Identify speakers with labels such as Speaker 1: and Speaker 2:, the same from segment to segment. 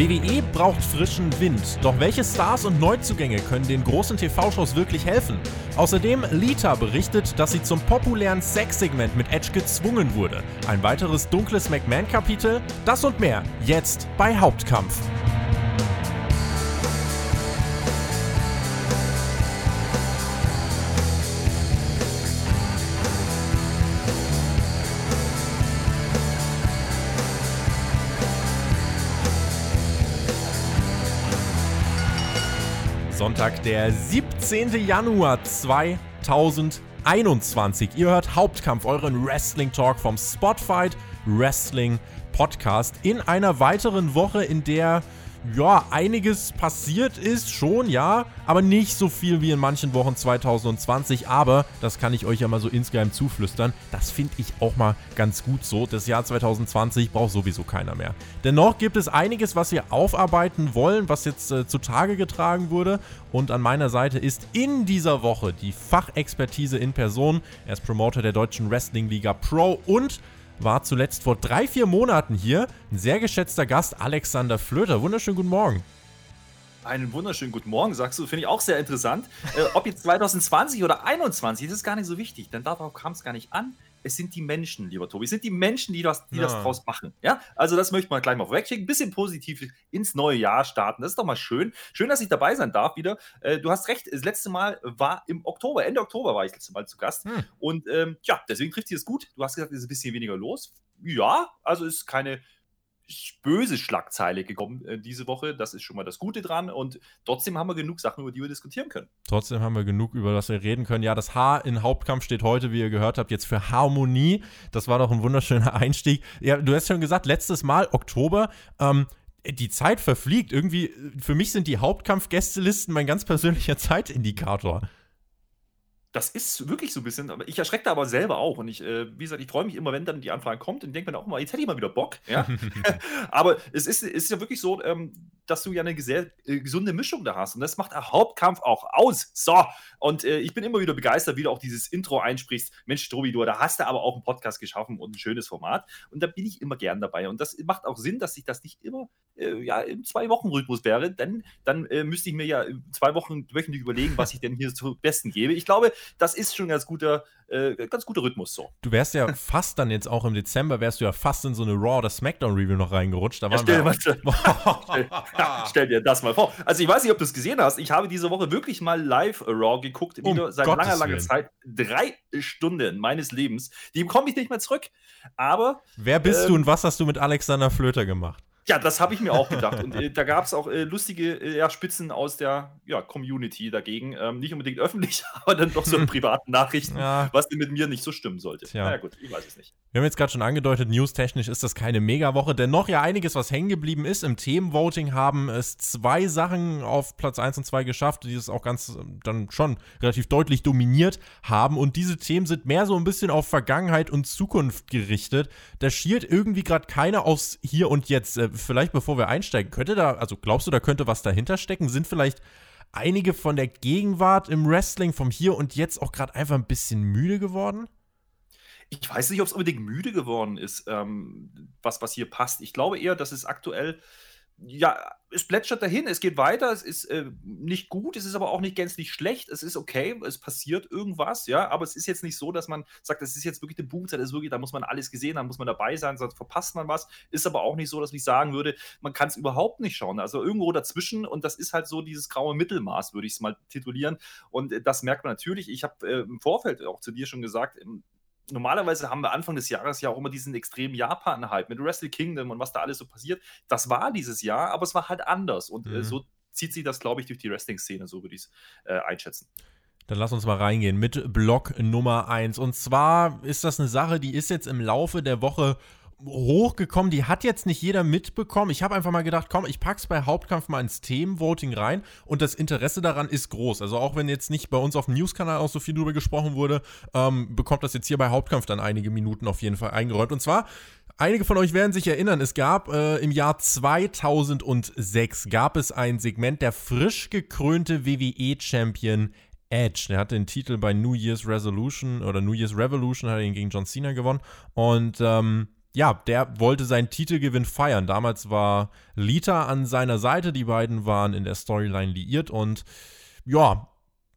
Speaker 1: WWE braucht frischen Wind. Doch welche Stars und Neuzugänge können den großen TV-Shows wirklich helfen? Außerdem Lita berichtet, dass sie zum populären Sexsegment mit Edge gezwungen wurde. Ein weiteres dunkles McMahon-Kapitel? Das und mehr jetzt bei Hauptkampf. Sonntag, der 17. Januar 2021. Ihr hört Hauptkampf, euren Wrestling Talk vom Spotfight Wrestling Podcast in einer weiteren Woche, in der ja, einiges passiert ist schon, ja, aber nicht so viel wie in manchen Wochen 2020. Aber, das kann ich euch ja mal so insgeheim zuflüstern, das finde ich auch mal ganz gut so. Das Jahr 2020 braucht sowieso keiner mehr. Dennoch gibt es einiges, was wir aufarbeiten wollen, was jetzt äh, zutage getragen wurde. Und an meiner Seite ist in dieser Woche die Fachexpertise in Person. Er ist Promoter der Deutschen Wrestling Liga Pro und war zuletzt vor drei, vier Monaten hier. Ein sehr geschätzter Gast, Alexander Flöter. Wunderschönen guten Morgen.
Speaker 2: Einen wunderschönen guten Morgen, sagst du. Finde ich auch sehr interessant. Äh, ob jetzt 2020 oder 2021, das ist gar nicht so wichtig, denn darauf kam es gar nicht an es sind die Menschen, lieber Tobi. Es sind die Menschen, die das, die ja. das draus machen. Ja, also das möchte man gleich mal vorwegschicken. Ein bisschen positiv ins neue Jahr starten. Das ist doch mal schön. Schön, dass ich dabei sein darf wieder. Äh, du hast recht, das letzte Mal war im Oktober. Ende Oktober war ich das letzte Mal zu Gast. Hm. Und ähm, ja, deswegen trifft sich das gut. Du hast gesagt, es ist ein bisschen weniger los. Ja, also ist keine böse Schlagzeile gekommen äh, diese Woche. Das ist schon mal das Gute dran. Und trotzdem haben wir genug Sachen, über die wir diskutieren können.
Speaker 1: Trotzdem haben wir genug, über das wir reden können. Ja, das H in Hauptkampf steht heute, wie ihr gehört habt, jetzt für Harmonie. Das war doch ein wunderschöner Einstieg. Ja, du hast schon gesagt, letztes Mal Oktober. Ähm, die Zeit verfliegt. Irgendwie, für mich sind die Hauptkampf-Gästelisten mein ganz persönlicher Zeitindikator
Speaker 2: das ist wirklich so ein bisschen, aber ich erschrecke da aber selber auch. Und ich, äh, wie gesagt, ich freue mich immer, wenn dann die Anfrage kommt und denke mir auch mal, jetzt hätte ich mal wieder Bock. Ja? aber es ist, ist ja wirklich so, ähm, dass du ja eine sehr äh, gesunde Mischung da hast. Und das macht der Hauptkampf auch aus. So, und äh, ich bin immer wieder begeistert, wie du auch dieses Intro einsprichst. Mensch, Tobi, du, da hast du aber auch einen Podcast geschaffen und ein schönes Format. Und da bin ich immer gern dabei. Und das macht auch Sinn, dass ich das nicht immer äh, ja, im Zwei-Wochen-Rhythmus wäre. Denn dann äh, müsste ich mir ja zwei Wochen wöchentlich überlegen, was ich denn hier zum Besten gebe. Ich glaube, das ist schon ein ganz guter, äh, ganz guter Rhythmus so.
Speaker 1: Du wärst ja fast dann jetzt auch im Dezember, wärst du ja fast in so eine Raw oder Smackdown Review noch reingerutscht. Da ja,
Speaker 2: stell, wir stell, ja, stell, dir das mal vor. Also ich weiß nicht, ob du es gesehen hast. Ich habe diese Woche wirklich mal live Raw geguckt, um seit Gottes langer, langer Willen. Zeit. Drei Stunden meines Lebens. Die komme ich nicht mehr zurück. Aber.
Speaker 1: Wer bist ähm, du und was hast du mit Alexander Flöter gemacht?
Speaker 2: Ja, das habe ich mir auch gedacht. Und äh, da gab es auch äh, lustige äh, Spitzen aus der ja, Community dagegen. Ähm, nicht unbedingt öffentlich, aber dann doch so in privaten Nachrichten, ja. was denn mit mir nicht so stimmen sollte. Tja. Naja, gut, ich weiß es nicht.
Speaker 1: Wir haben jetzt gerade schon angedeutet, newstechnisch ist das keine Megawoche. Dennoch ja einiges, was hängen geblieben ist. Im Themenvoting haben es zwei Sachen auf Platz 1 und 2 geschafft, die es auch ganz ähm, dann schon relativ deutlich dominiert haben. Und diese Themen sind mehr so ein bisschen auf Vergangenheit und Zukunft gerichtet. Da schielt irgendwie gerade keiner aufs Hier und Jetzt. Vielleicht bevor wir einsteigen, könnte da, also glaubst du, da könnte was dahinter stecken? Sind vielleicht einige von der Gegenwart im Wrestling vom Hier und Jetzt auch gerade einfach ein bisschen müde geworden?
Speaker 2: Ich weiß nicht, ob es unbedingt müde geworden ist, ähm, was, was hier passt. Ich glaube eher, dass es aktuell ja, es plätschert dahin, es geht weiter, es ist äh, nicht gut, es ist aber auch nicht gänzlich schlecht, es ist okay, es passiert irgendwas, ja, aber es ist jetzt nicht so, dass man sagt, das ist jetzt wirklich eine Boomzeit, ist wirklich, da muss man alles gesehen haben, muss man dabei sein, sonst verpasst man was, ist aber auch nicht so, dass ich sagen würde, man kann es überhaupt nicht schauen, also irgendwo dazwischen und das ist halt so dieses graue Mittelmaß, würde ich es mal titulieren. Und äh, das merkt man natürlich, ich habe äh, im Vorfeld auch zu dir schon gesagt, normalerweise haben wir Anfang des Jahres ja auch immer diesen extremen Japan-Hype mit Wrestle Kingdom und was da alles so passiert. Das war dieses Jahr, aber es war halt anders. Und äh, mhm. äh, so zieht sich das, glaube ich, durch die Wrestling-Szene, so würde ich es äh, einschätzen.
Speaker 1: Dann lass uns mal reingehen mit Block Nummer 1. Und zwar ist das eine Sache, die ist jetzt im Laufe der Woche hochgekommen. Die hat jetzt nicht jeder mitbekommen. Ich habe einfach mal gedacht, komm, ich pack's bei Hauptkampf mal ins Themenvoting rein und das Interesse daran ist groß. Also auch wenn jetzt nicht bei uns auf dem News-Kanal auch so viel drüber gesprochen wurde, ähm, bekommt das jetzt hier bei Hauptkampf dann einige Minuten auf jeden Fall eingeräumt. Und zwar Einige von euch werden sich erinnern, es gab äh, im Jahr 2006 gab es ein Segment, der frisch gekrönte WWE-Champion Edge. Der hat den Titel bei New Year's Resolution oder New Year's Revolution, hat ihn gegen John Cena gewonnen. Und ähm, ja, der wollte seinen Titelgewinn feiern. Damals war Lita an seiner Seite, die beiden waren in der Storyline liiert und ja,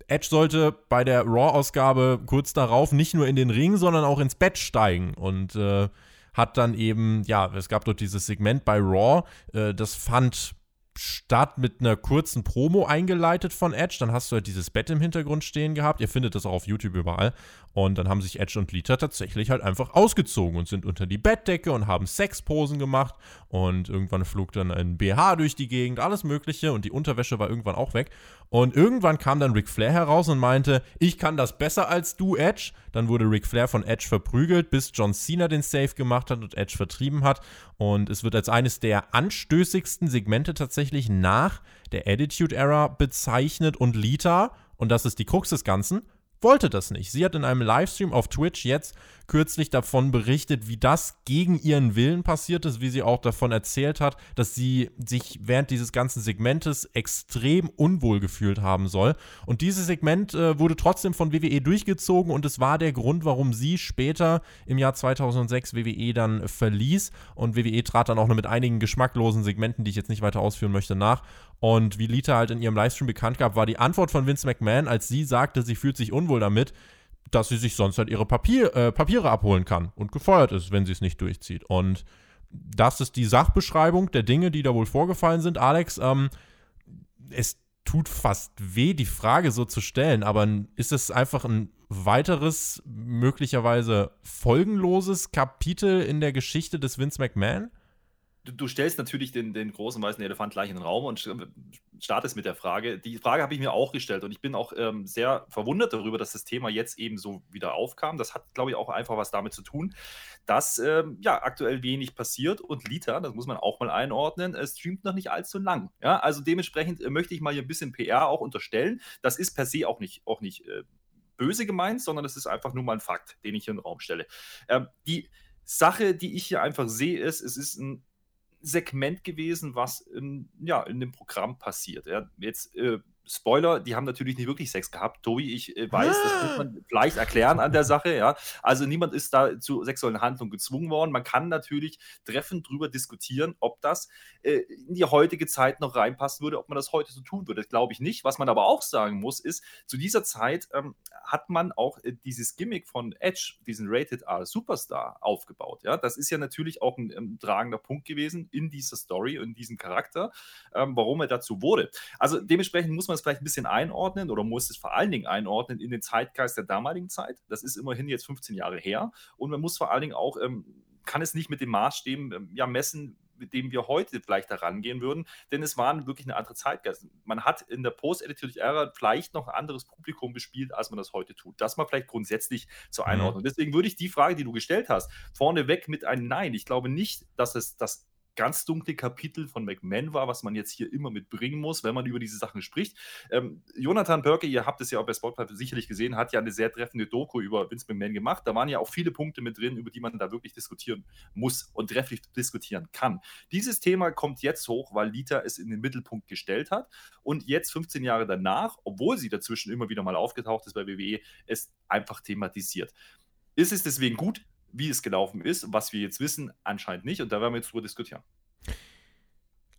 Speaker 1: Edge sollte bei der Raw-Ausgabe kurz darauf nicht nur in den Ring, sondern auch ins Bett steigen und äh, hat dann eben, ja, es gab dort dieses Segment bei Raw, äh, das fand statt mit einer kurzen Promo eingeleitet von Edge. Dann hast du halt dieses Bett im Hintergrund stehen gehabt. Ihr findet das auch auf YouTube überall. Und dann haben sich Edge und Lita tatsächlich halt einfach ausgezogen und sind unter die Bettdecke und haben Sexposen gemacht. Und irgendwann flog dann ein BH durch die Gegend, alles Mögliche. Und die Unterwäsche war irgendwann auch weg. Und irgendwann kam dann Ric Flair heraus und meinte, ich kann das besser als du, Edge. Dann wurde Ric Flair von Edge verprügelt, bis John Cena den Save gemacht hat und Edge vertrieben hat. Und es wird als eines der anstößigsten Segmente tatsächlich nach der Attitude Era bezeichnet. Und Lita, und das ist die Krux des Ganzen, wollte das nicht. Sie hat in einem Livestream auf Twitch jetzt kürzlich davon berichtet, wie das gegen ihren Willen passiert ist, wie sie auch davon erzählt hat, dass sie sich während dieses ganzen Segmentes extrem unwohl gefühlt haben soll. Und dieses Segment äh, wurde trotzdem von WWE durchgezogen und es war der Grund, warum sie später im Jahr 2006 WWE dann verließ. Und WWE trat dann auch noch mit einigen geschmacklosen Segmenten, die ich jetzt nicht weiter ausführen möchte, nach. Und wie Lita halt in ihrem Livestream bekannt gab, war die Antwort von Vince McMahon, als sie sagte, sie fühlt sich unwohl damit, dass sie sich sonst halt ihre Papier, äh, Papiere abholen kann und gefeuert ist, wenn sie es nicht durchzieht. Und das ist die Sachbeschreibung der Dinge, die da wohl vorgefallen sind. Alex, ähm, es tut fast weh, die Frage so zu stellen, aber ist es einfach ein weiteres, möglicherweise folgenloses Kapitel in der Geschichte des Vince McMahon?
Speaker 2: Du, du, stellst natürlich den, den großen weißen Elefant gleich in den Raum und startest mit der Frage. Die Frage habe ich mir auch gestellt und ich bin auch ähm, sehr verwundert darüber, dass das Thema jetzt eben so wieder aufkam. Das hat, glaube ich, auch einfach was damit zu tun, dass ähm, ja aktuell wenig passiert und Lita, das muss man auch mal einordnen, äh, streamt noch nicht allzu lang. Ja, also dementsprechend äh, möchte ich mal hier ein bisschen PR auch unterstellen. Das ist per se auch nicht, auch nicht äh, böse gemeint, sondern das ist einfach nur mal ein Fakt, den ich hier in den Raum stelle. Ähm, die Sache, die ich hier einfach sehe, ist, es ist ein Segment gewesen, was in, ja, in dem Programm passiert. Ja, jetzt äh, Spoiler, die haben natürlich nicht wirklich Sex gehabt. Tobi, ich äh, weiß, ah. das muss man vielleicht erklären an der Sache, ja. Also niemand ist da zu sexuellen Handlungen gezwungen worden. Man kann natürlich treffend drüber diskutieren, ob das äh, in die heutige Zeit noch reinpassen würde, ob man das heute so tun würde. Das glaube ich nicht. Was man aber auch sagen muss, ist, zu dieser Zeit ähm, hat man auch äh, dieses Gimmick von Edge, diesen Rated R Superstar, aufgebaut. Ja, das ist ja natürlich auch ein, ein tragender Punkt gewesen in dieser Story, in diesem Charakter, ähm, warum er dazu wurde. Also dementsprechend muss man man es vielleicht ein bisschen einordnen oder muss es vor allen Dingen einordnen in den Zeitgeist der damaligen Zeit. Das ist immerhin jetzt 15 Jahre her. Und man muss vor allen Dingen auch, ähm, kann es nicht mit dem Maßstäben ähm, ja, messen, mit dem wir heute vielleicht herangehen würden, denn es war wirklich eine andere Zeitgeist. Man hat in der Post-Editorial Ära vielleicht noch ein anderes Publikum bespielt, als man das heute tut. Das mal vielleicht grundsätzlich zur mhm. Einordnung. Mhm. Deswegen würde ich die Frage, die du gestellt hast, vorneweg mit einem Nein. Ich glaube nicht, dass es das ganz dunkle Kapitel von McMahon war, was man jetzt hier immer mitbringen muss, wenn man über diese Sachen spricht. Ähm, Jonathan Burke, ihr habt es ja auch bei Spotify sicherlich gesehen, hat ja eine sehr treffende Doku über Vince McMahon gemacht. Da waren ja auch viele Punkte mit drin, über die man da wirklich diskutieren muss und trefflich diskutieren kann. Dieses Thema kommt jetzt hoch, weil Lita es in den Mittelpunkt gestellt hat und jetzt 15 Jahre danach, obwohl sie dazwischen immer wieder mal aufgetaucht ist bei WWE, es einfach thematisiert. Ist es deswegen gut? Wie es gelaufen ist, was wir jetzt wissen, anscheinend nicht. Und da werden wir jetzt drüber diskutieren.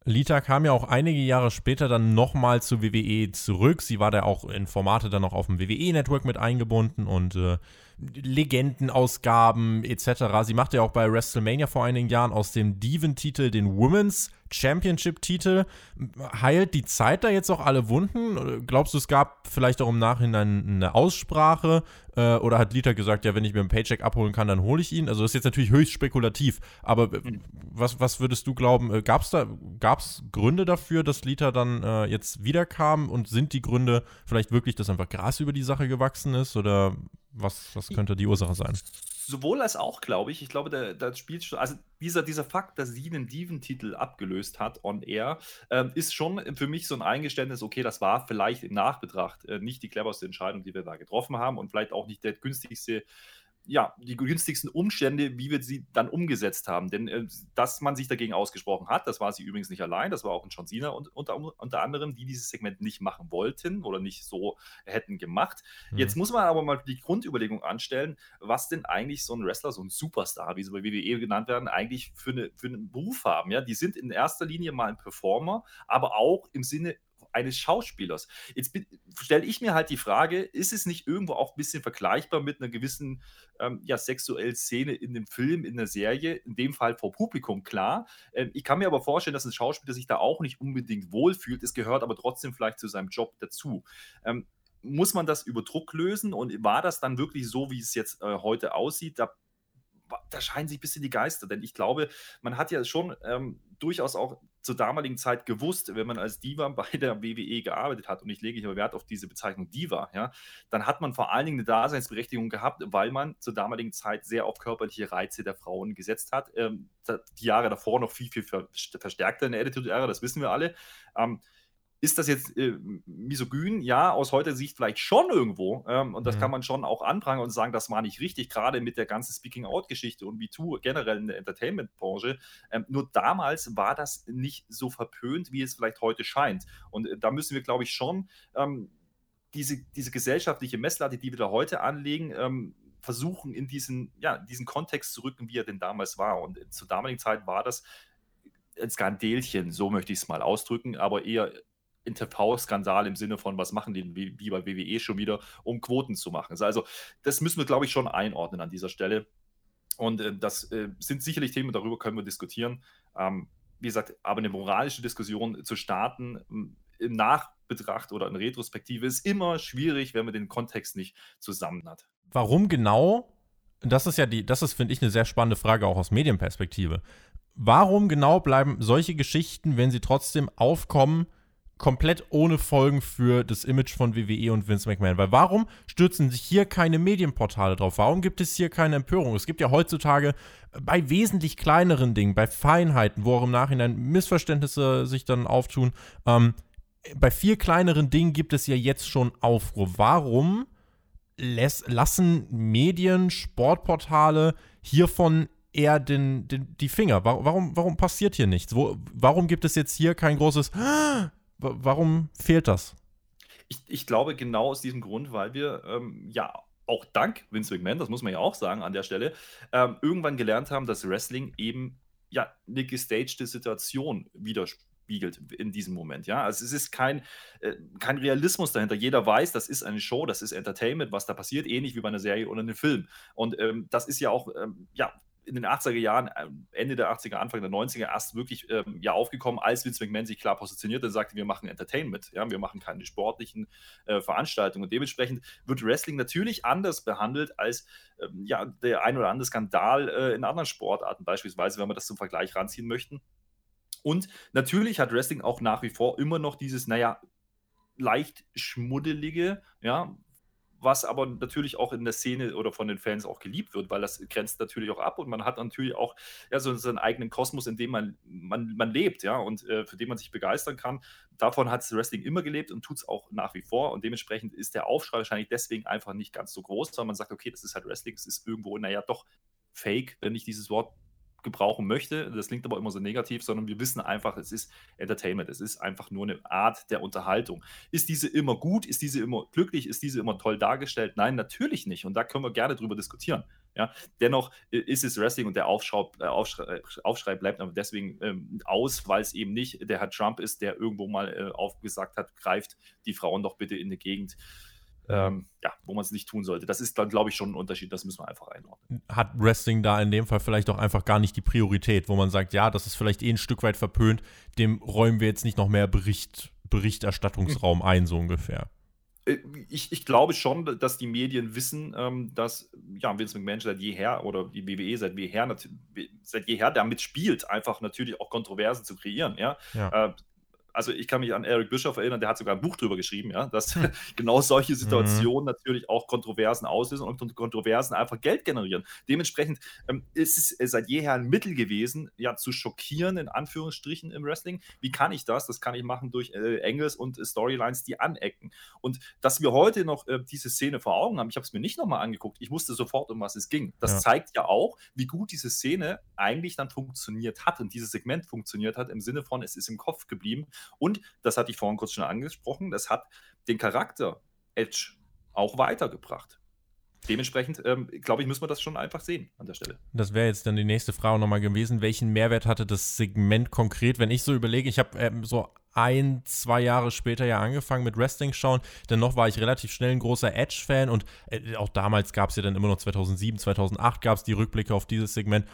Speaker 1: Lita kam ja auch einige Jahre später dann nochmal zu WWE zurück. Sie war da auch in Formate dann noch auf dem WWE-Network mit eingebunden und äh, Legendenausgaben etc. Sie machte ja auch bei WrestleMania vor einigen Jahren aus dem Diven-Titel den Women's Championship-Titel. Heilt die Zeit da jetzt auch alle Wunden? Glaubst du, es gab vielleicht auch im Nachhinein eine Aussprache? Äh, oder hat Lita gesagt, ja, wenn ich mir einen Paycheck abholen kann, dann hole ich ihn? Also das ist jetzt natürlich höchst spekulativ. Aber mhm. was, was würdest du glauben? Äh, gab es da gab's Gründe dafür, dass Lita dann äh, jetzt wiederkam? Und sind die Gründe vielleicht wirklich, dass einfach Gras über die Sache gewachsen ist? Oder was, was könnte die Ursache sein?
Speaker 2: sowohl als auch, glaube ich. Ich glaube, da, da spielt schon, also dieser, dieser Fakt, dass sie den Diven-Titel abgelöst hat on air, ähm, ist schon für mich so ein Eingeständnis, okay, das war vielleicht im Nachbetracht äh, nicht die cleverste Entscheidung, die wir da getroffen haben und vielleicht auch nicht der günstigste ja, die günstigsten Umstände, wie wir sie dann umgesetzt haben. Denn äh, dass man sich dagegen ausgesprochen hat, das war sie übrigens nicht allein, das war auch ein John Cena und, unter, unter anderem, die dieses Segment nicht machen wollten oder nicht so hätten gemacht. Mhm. Jetzt muss man aber mal die Grundüberlegung anstellen, was denn eigentlich so ein Wrestler, so ein Superstar, wie sie bei WWE genannt werden, eigentlich für, eine, für einen Beruf haben. Ja? Die sind in erster Linie mal ein Performer, aber auch im Sinne eines Schauspielers. Jetzt stelle ich mir halt die Frage, ist es nicht irgendwo auch ein bisschen vergleichbar mit einer gewissen ähm, ja, sexuellen Szene in dem Film, in der Serie, in dem Fall vor Publikum, klar. Ähm, ich kann mir aber vorstellen, dass ein Schauspieler sich da auch nicht unbedingt wohlfühlt. Es gehört aber trotzdem vielleicht zu seinem Job dazu. Ähm, muss man das über Druck lösen und war das dann wirklich so, wie es jetzt äh, heute aussieht? Da da scheinen sich ein bisschen die Geister, denn ich glaube, man hat ja schon ähm, durchaus auch zur damaligen Zeit gewusst, wenn man als Diva bei der WWE gearbeitet hat, und ich lege hier Wert auf diese Bezeichnung Diva, ja, dann hat man vor allen Dingen eine Daseinsberechtigung gehabt, weil man zur damaligen Zeit sehr auf körperliche Reize der Frauen gesetzt hat. Ähm, die Jahre davor noch viel, viel verstärkter in der Attitude-Ära, das wissen wir alle. Ähm, ist das jetzt äh, misogyn? Ja, aus heutiger Sicht vielleicht schon irgendwo. Ähm, und das mhm. kann man schon auch anprangern und sagen, das war nicht richtig, gerade mit der ganzen Speaking-Out-Geschichte und MeToo generell in der Entertainment-Branche. Ähm, nur damals war das nicht so verpönt, wie es vielleicht heute scheint. Und äh, da müssen wir, glaube ich, schon ähm, diese, diese gesellschaftliche Messlatte, die wir da heute anlegen, ähm, versuchen, in diesen, ja, diesen Kontext zu rücken, wie er denn damals war. Und äh, zur damaligen Zeit war das ein Skandelchen, so möchte ich es mal ausdrücken, aber eher in TV-Skandal im Sinne von, was machen die wie, bei WWE schon wieder, um Quoten zu machen. Also, das müssen wir, glaube ich, schon einordnen an dieser Stelle. Und äh, das äh, sind sicherlich Themen, darüber können wir diskutieren. Ähm, wie gesagt, aber eine moralische Diskussion zu starten im Nachbetracht oder in Retrospektive ist immer schwierig, wenn man den Kontext nicht zusammen hat.
Speaker 1: Warum genau? Das ist ja die, das ist, finde ich, eine sehr spannende Frage auch aus Medienperspektive. Warum genau bleiben solche Geschichten, wenn sie trotzdem aufkommen, komplett ohne Folgen für das Image von WWE und Vince McMahon. Weil warum stürzen sich hier keine Medienportale drauf? Warum gibt es hier keine Empörung? Es gibt ja heutzutage bei wesentlich kleineren Dingen, bei Feinheiten, wo auch im Nachhinein Missverständnisse sich dann auftun, ähm, bei viel kleineren Dingen gibt es ja jetzt schon Aufruhr. Warum lässt, lassen Medien, Sportportale hiervon eher den, den, die Finger? Warum, warum passiert hier nichts? Wo, warum gibt es jetzt hier kein großes Warum fehlt das?
Speaker 2: Ich, ich, glaube genau aus diesem Grund, weil wir ähm, ja auch dank Vince McMahon, das muss man ja auch sagen an der Stelle, ähm, irgendwann gelernt haben, dass Wrestling eben ja eine gestagte Situation widerspiegelt in diesem Moment. Ja, also es ist kein, äh, kein Realismus dahinter. Jeder weiß, das ist eine Show, das ist Entertainment, was da passiert, ähnlich wie bei einer Serie oder einem Film. Und ähm, das ist ja auch ähm, ja in den 80er Jahren, äh, Ende der 80er, Anfang der 90er erst wirklich ähm, ja aufgekommen, als Vince McMahon sich klar positionierte und sagte, wir machen Entertainment, ja, wir machen keine sportlichen äh, Veranstaltungen. Und dementsprechend wird Wrestling natürlich anders behandelt als ähm, ja, der ein oder andere Skandal äh, in anderen Sportarten, beispielsweise, wenn wir das zum Vergleich ranziehen möchten. Und natürlich hat Wrestling auch nach wie vor immer noch dieses, naja, leicht schmuddelige, ja, was aber natürlich auch in der Szene oder von den Fans auch geliebt wird, weil das grenzt natürlich auch ab und man hat natürlich auch ja, so seinen eigenen Kosmos, in dem man, man, man lebt, ja, und äh, für den man sich begeistern kann. Davon hat Wrestling immer gelebt und tut es auch nach wie vor und dementsprechend ist der Aufschrei wahrscheinlich deswegen einfach nicht ganz so groß, weil man sagt, okay, das ist halt Wrestling, es ist irgendwo, naja, doch fake, wenn ich dieses Wort gebrauchen möchte. Das klingt aber immer so negativ, sondern wir wissen einfach, es ist Entertainment. Es ist einfach nur eine Art der Unterhaltung. Ist diese immer gut? Ist diese immer glücklich? Ist diese immer toll dargestellt? Nein, natürlich nicht. Und da können wir gerne drüber diskutieren. Ja, dennoch äh, ist es Wrestling und der Aufschrei, äh, Aufschrei, Aufschrei bleibt aber deswegen ähm, aus, weil es eben nicht der Herr Trump ist, der irgendwo mal äh, aufgesagt hat, greift die Frauen doch bitte in die Gegend ähm, ja, wo man es nicht tun sollte. Das ist dann, glaube ich, schon ein Unterschied, das müssen wir einfach einordnen.
Speaker 1: Hat Wrestling da in dem Fall vielleicht auch einfach gar nicht die Priorität, wo man sagt, ja, das ist vielleicht eh ein Stück weit verpönt, dem räumen wir jetzt nicht noch mehr Bericht, Berichterstattungsraum ein, so ungefähr.
Speaker 2: Äh, ich, ich, glaube schon, dass die Medien wissen, ähm, dass ja, Vince McMahon seit jeher oder die WWE seit jeher, seit jeher damit spielt, einfach natürlich auch Kontroversen zu kreieren. Ja? ja. Äh, also ich kann mich an Eric Bischoff erinnern, der hat sogar ein Buch drüber geschrieben, ja, dass genau solche mhm. Situationen mhm. natürlich auch Kontroversen auslösen und Kontroversen einfach Geld generieren. Dementsprechend ähm, ist es äh, seit jeher ein Mittel gewesen, ja, zu schockieren, in Anführungsstrichen im Wrestling. Wie kann ich das? Das kann ich machen durch äh, Engels und äh, Storylines, die anecken. Und dass wir heute noch äh, diese Szene vor Augen haben, ich habe es mir nicht nochmal angeguckt, ich wusste sofort, um was es ging. Das ja. zeigt ja auch, wie gut diese Szene eigentlich dann funktioniert hat und dieses Segment funktioniert hat, im Sinne von, es ist im Kopf geblieben. Und, das hatte ich vorhin kurz schon angesprochen, das hat den Charakter Edge auch weitergebracht. Dementsprechend, ähm, glaube ich, müssen wir das schon einfach sehen an der Stelle.
Speaker 1: Das wäre jetzt dann die nächste Frage nochmal gewesen. Welchen Mehrwert hatte das Segment konkret? Wenn ich so überlege, ich habe ähm, so ein, zwei Jahre später ja angefangen mit Wrestling schauen. Dennoch war ich relativ schnell ein großer Edge-Fan und äh, auch damals gab es ja dann immer noch 2007, 2008 gab es die Rückblicke auf dieses Segment.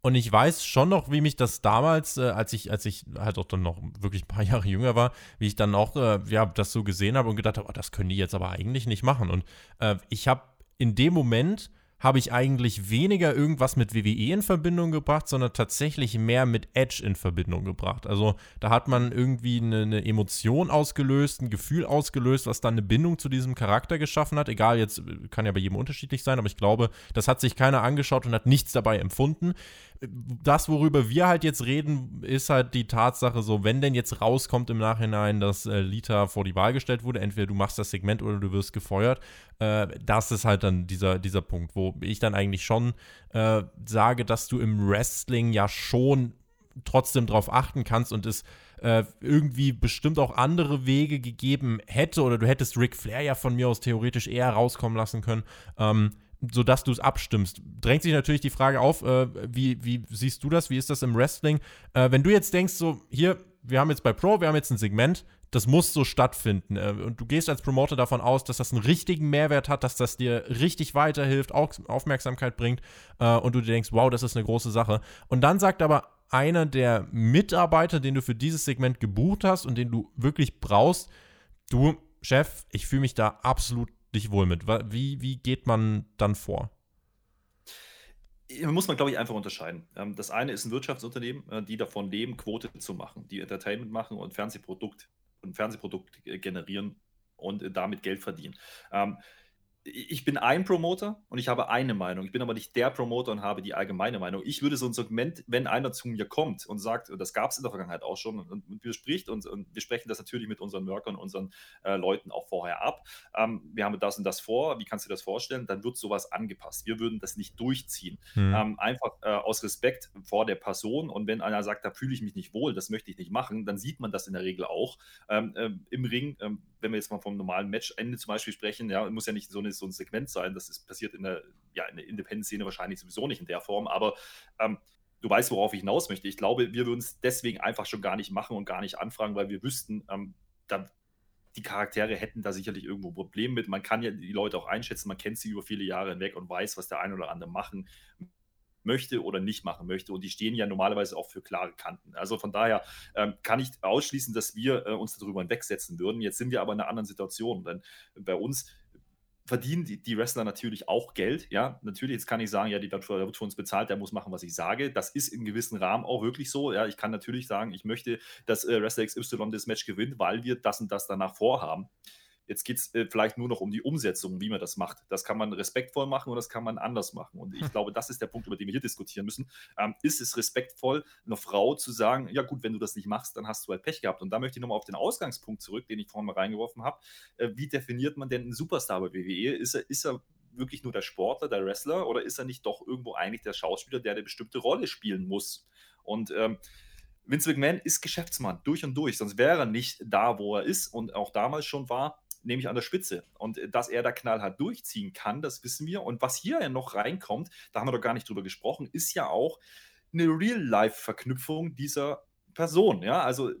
Speaker 1: Und ich weiß schon noch, wie mich das damals, äh, als ich, als ich halt auch dann noch wirklich ein paar Jahre jünger war, wie ich dann auch, äh, ja, das so gesehen habe und gedacht habe, oh, das können die jetzt aber eigentlich nicht machen. Und äh, ich habe in dem Moment habe ich eigentlich weniger irgendwas mit WWE in Verbindung gebracht, sondern tatsächlich mehr mit Edge in Verbindung gebracht. Also da hat man irgendwie eine, eine, Emotion ausgelöst, ein Gefühl ausgelöst, was dann eine Bindung zu diesem Charakter geschaffen hat. Egal, jetzt kann ja bei jedem unterschiedlich sein, aber ich glaube, das hat sich keiner angeschaut und hat nichts dabei empfunden das, worüber wir halt jetzt reden, ist halt die Tatsache so, wenn denn jetzt rauskommt im Nachhinein, dass äh, Lita vor die Wahl gestellt wurde, entweder du machst das Segment oder du wirst gefeuert, äh, das ist halt dann dieser, dieser Punkt, wo ich dann eigentlich schon äh, sage, dass du im Wrestling ja schon trotzdem drauf achten kannst und es äh, irgendwie bestimmt auch andere Wege gegeben hätte oder du hättest Ric Flair ja von mir aus theoretisch eher rauskommen lassen können. Ähm, sodass du es abstimmst. Drängt sich natürlich die Frage auf, äh, wie, wie siehst du das? Wie ist das im Wrestling? Äh, wenn du jetzt denkst, so, hier, wir haben jetzt bei Pro, wir haben jetzt ein Segment, das muss so stattfinden. Äh, und du gehst als Promoter davon aus, dass das einen richtigen Mehrwert hat, dass das dir richtig weiterhilft, Aufmerksamkeit bringt äh, und du dir denkst, wow, das ist eine große Sache. Und dann sagt aber einer der Mitarbeiter, den du für dieses Segment gebucht hast und den du wirklich brauchst, du, Chef, ich fühle mich da absolut dich wohl mit? Wie, wie geht man dann vor?
Speaker 2: muss man, glaube ich, einfach unterscheiden. Ähm, das eine ist ein Wirtschaftsunternehmen, äh, die davon leben, Quote zu machen, die Entertainment machen und Fernsehprodukt und Fernsehprodukt generieren und äh, damit Geld verdienen. Ähm, ich bin ein Promoter und ich habe eine Meinung. Ich bin aber nicht der Promoter und habe die allgemeine Meinung. Ich würde so ein Segment, wenn einer zu mir kommt und sagt, und das gab es in der Vergangenheit auch schon, und, und wir spricht und, und, wir sprechen das natürlich mit unseren Workern, unseren äh, Leuten auch vorher ab. Ähm, wir haben das und das vor, wie kannst du dir das vorstellen? Dann wird sowas angepasst. Wir würden das nicht durchziehen. Mhm. Ähm, einfach äh, aus Respekt vor der Person. Und wenn einer sagt, da fühle ich mich nicht wohl, das möchte ich nicht machen, dann sieht man das in der Regel auch ähm, äh, im Ring. Wenn wir jetzt mal vom normalen Matchende zum Beispiel sprechen, ja, muss ja nicht so, eine, so ein Segment sein, das ist passiert in der, ja, in der Independent-Szene wahrscheinlich sowieso nicht in der Form, aber ähm, du weißt, worauf ich hinaus möchte. Ich glaube, wir würden es deswegen einfach schon gar nicht machen und gar nicht anfragen, weil wir wüssten, ähm, da, die Charaktere hätten da sicherlich irgendwo Probleme mit. Man kann ja die Leute auch einschätzen, man kennt sie über viele Jahre hinweg und weiß, was der ein oder andere machen möchte oder nicht machen möchte. Und die stehen ja normalerweise auch für klare Kanten. Also von daher ähm, kann ich ausschließen, dass wir äh, uns darüber hinwegsetzen würden. Jetzt sind wir aber in einer anderen Situation. Denn bei uns verdienen die, die, Wrestler natürlich auch Geld. Ja, natürlich, jetzt kann ich sagen, ja, die wird für, uns bezahlt, der muss machen, was ich sage. Das ist in gewissem Rahmen auch wirklich so. Ja, ich kann natürlich sagen, ich möchte, dass äh, Wrestler XY das Match gewinnt, weil wir das und das danach vorhaben. Jetzt geht es äh, vielleicht nur noch um die Umsetzung, wie man das macht. Das kann man respektvoll machen oder das kann man anders machen. Und ich glaube, das ist der Punkt, über den wir hier diskutieren müssen. Ähm, ist es respektvoll, einer Frau zu sagen, ja gut, wenn du das nicht machst, dann hast du halt Pech gehabt. Und da möchte ich nochmal auf den Ausgangspunkt zurück, den ich vorhin mal reingeworfen habe. Äh, wie definiert man denn einen Superstar bei WWE? Ist er, ist er wirklich nur der Sportler, der Wrestler oder ist er nicht doch irgendwo eigentlich der Schauspieler, der eine bestimmte Rolle spielen muss? Und ähm, Vince McMahon ist Geschäftsmann durch und durch, sonst wäre er nicht da, wo er ist und auch damals schon war nämlich an der Spitze. Und äh, dass er da knallhart durchziehen kann, das wissen wir. Und was hier ja noch reinkommt, da haben wir doch gar nicht drüber gesprochen, ist ja auch eine Real-Life-Verknüpfung dieser Person. Ja, also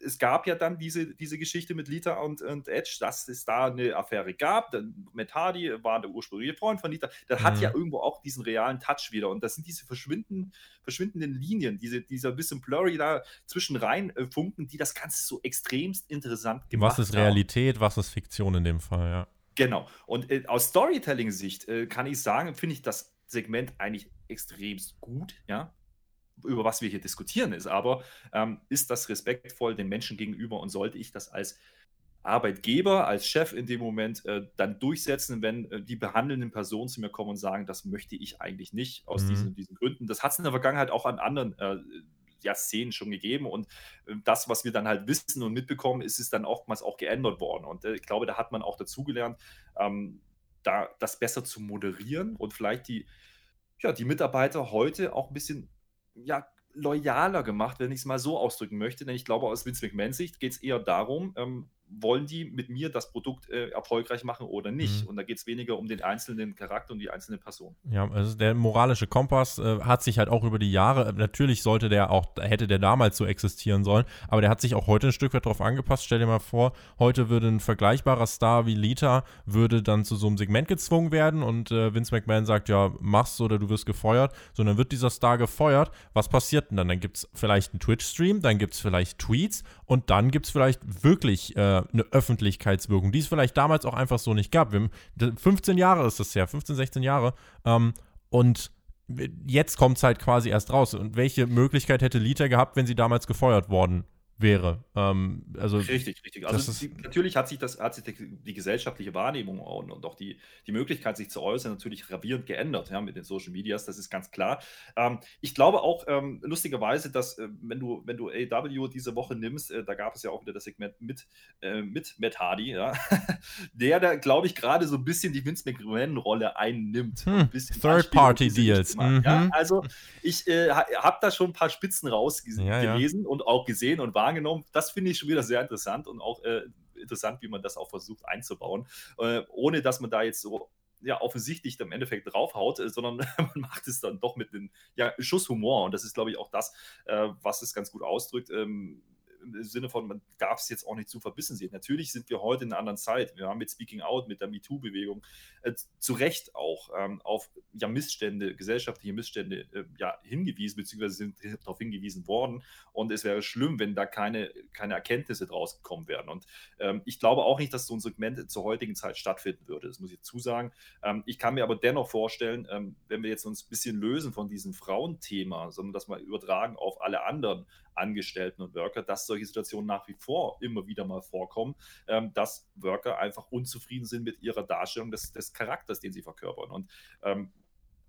Speaker 2: es gab ja dann diese, diese Geschichte mit Lita und, und Edge, dass es da eine Affäre gab. Dann Matt Hardy war der ursprüngliche Freund von Lita. Das mhm. hat ja irgendwo auch diesen realen Touch wieder. Und das sind diese verschwinden, verschwindenden Linien, diese, dieser bisschen blurry da zwischen rein äh, funken, die das Ganze so extremst interessant
Speaker 1: gemacht haben. Was ist Realität, haben. was ist Fiktion in dem Fall, ja.
Speaker 2: Genau. Und äh, aus Storytelling-Sicht äh, kann ich sagen, finde ich das Segment eigentlich extremst gut, ja über was wir hier diskutieren, ist aber, ähm, ist das respektvoll den Menschen gegenüber und sollte ich das als Arbeitgeber, als Chef in dem Moment äh, dann durchsetzen, wenn äh, die behandelnden Personen zu mir kommen und sagen, das möchte ich eigentlich nicht aus mhm. diesen, diesen Gründen. Das hat es in der Vergangenheit auch an anderen äh, ja, Szenen schon gegeben und äh, das, was wir dann halt wissen und mitbekommen, ist es dann oftmals auch geändert worden. Und äh, ich glaube, da hat man auch dazugelernt, ähm, da das besser zu moderieren und vielleicht die, ja, die Mitarbeiter heute auch ein bisschen ja, loyaler gemacht, wenn ich es mal so ausdrücken möchte. Denn ich glaube, aus Vince McMahons Sicht geht es eher darum, ähm, wollen die mit mir das Produkt äh, erfolgreich machen oder nicht? Mhm. Und da geht es weniger um den einzelnen Charakter und die einzelne Person.
Speaker 1: Ja, also der moralische Kompass äh, hat sich halt auch über die Jahre, äh, natürlich sollte der auch, hätte der damals so existieren sollen, aber der hat sich auch heute ein Stück weit darauf angepasst. Stell dir mal vor, heute würde ein vergleichbarer Star wie Lita, würde dann zu so einem Segment gezwungen werden und äh, Vince McMahon sagt, ja, mach's oder du wirst gefeuert, sondern wird dieser Star gefeuert. Was passiert denn dann? Dann gibt es vielleicht einen Twitch-Stream, dann gibt es vielleicht Tweets und dann gibt es vielleicht wirklich äh, eine Öffentlichkeitswirkung, die es vielleicht damals auch einfach so nicht gab. Wir, 15 Jahre ist das her, 15, 16 Jahre. Ähm, und jetzt kommt es halt quasi erst raus. Und welche Möglichkeit hätte Lita gehabt, wenn sie damals gefeuert worden wäre. Ähm, also
Speaker 2: richtig, richtig. Also die, natürlich hat sich das, hat sich die, die gesellschaftliche Wahrnehmung und, und auch die, die Möglichkeit, sich zu äußern, natürlich gravierend geändert, ja, mit den Social Medias, das ist ganz klar. Ähm, ich glaube auch ähm, lustigerweise, dass äh, wenn du, wenn du AW diese Woche nimmst, äh, da gab es ja auch wieder das Segment mit, äh, mit Matt Hardy, ja, der da, glaube ich, gerade so ein bisschen die Vince McMahon-Rolle einnimmt. Hm,
Speaker 1: Third-Party-Deals.
Speaker 2: Mhm. Ja, also ich äh, habe da schon ein paar Spitzen rausgelesen ja, ja. und auch gesehen und war wahrgenommen. Das finde ich schon wieder sehr interessant und auch äh, interessant, wie man das auch versucht einzubauen, äh, ohne dass man da jetzt so ja, offensichtlich im Endeffekt draufhaut, äh, sondern man macht es dann doch mit einem ja, Schuss Humor. Und das ist, glaube ich, auch das, äh, was es ganz gut ausdrückt. Ähm, im Sinne von, man darf es jetzt auch nicht zu verbissen sehen. Natürlich sind wir heute in einer anderen Zeit. Wir haben mit Speaking Out, mit der MeToo-Bewegung äh, zu Recht auch ähm, auf ja, Missstände, gesellschaftliche Missstände äh, ja, hingewiesen, beziehungsweise sind darauf hingewiesen worden. Und es wäre schlimm, wenn da keine, keine Erkenntnisse draus gekommen wären. Und ähm, ich glaube auch nicht, dass so ein Segment zur heutigen Zeit stattfinden würde. Das muss ich zusagen. Ähm, ich kann mir aber dennoch vorstellen, ähm, wenn wir jetzt uns ein bisschen lösen von diesem Frauenthema, sondern das mal übertragen auf alle anderen Angestellten und Worker, dass solche Situationen nach wie vor immer wieder mal vorkommen, ähm, dass Worker einfach unzufrieden sind mit ihrer Darstellung des, des Charakters, den sie verkörpern. Und ähm,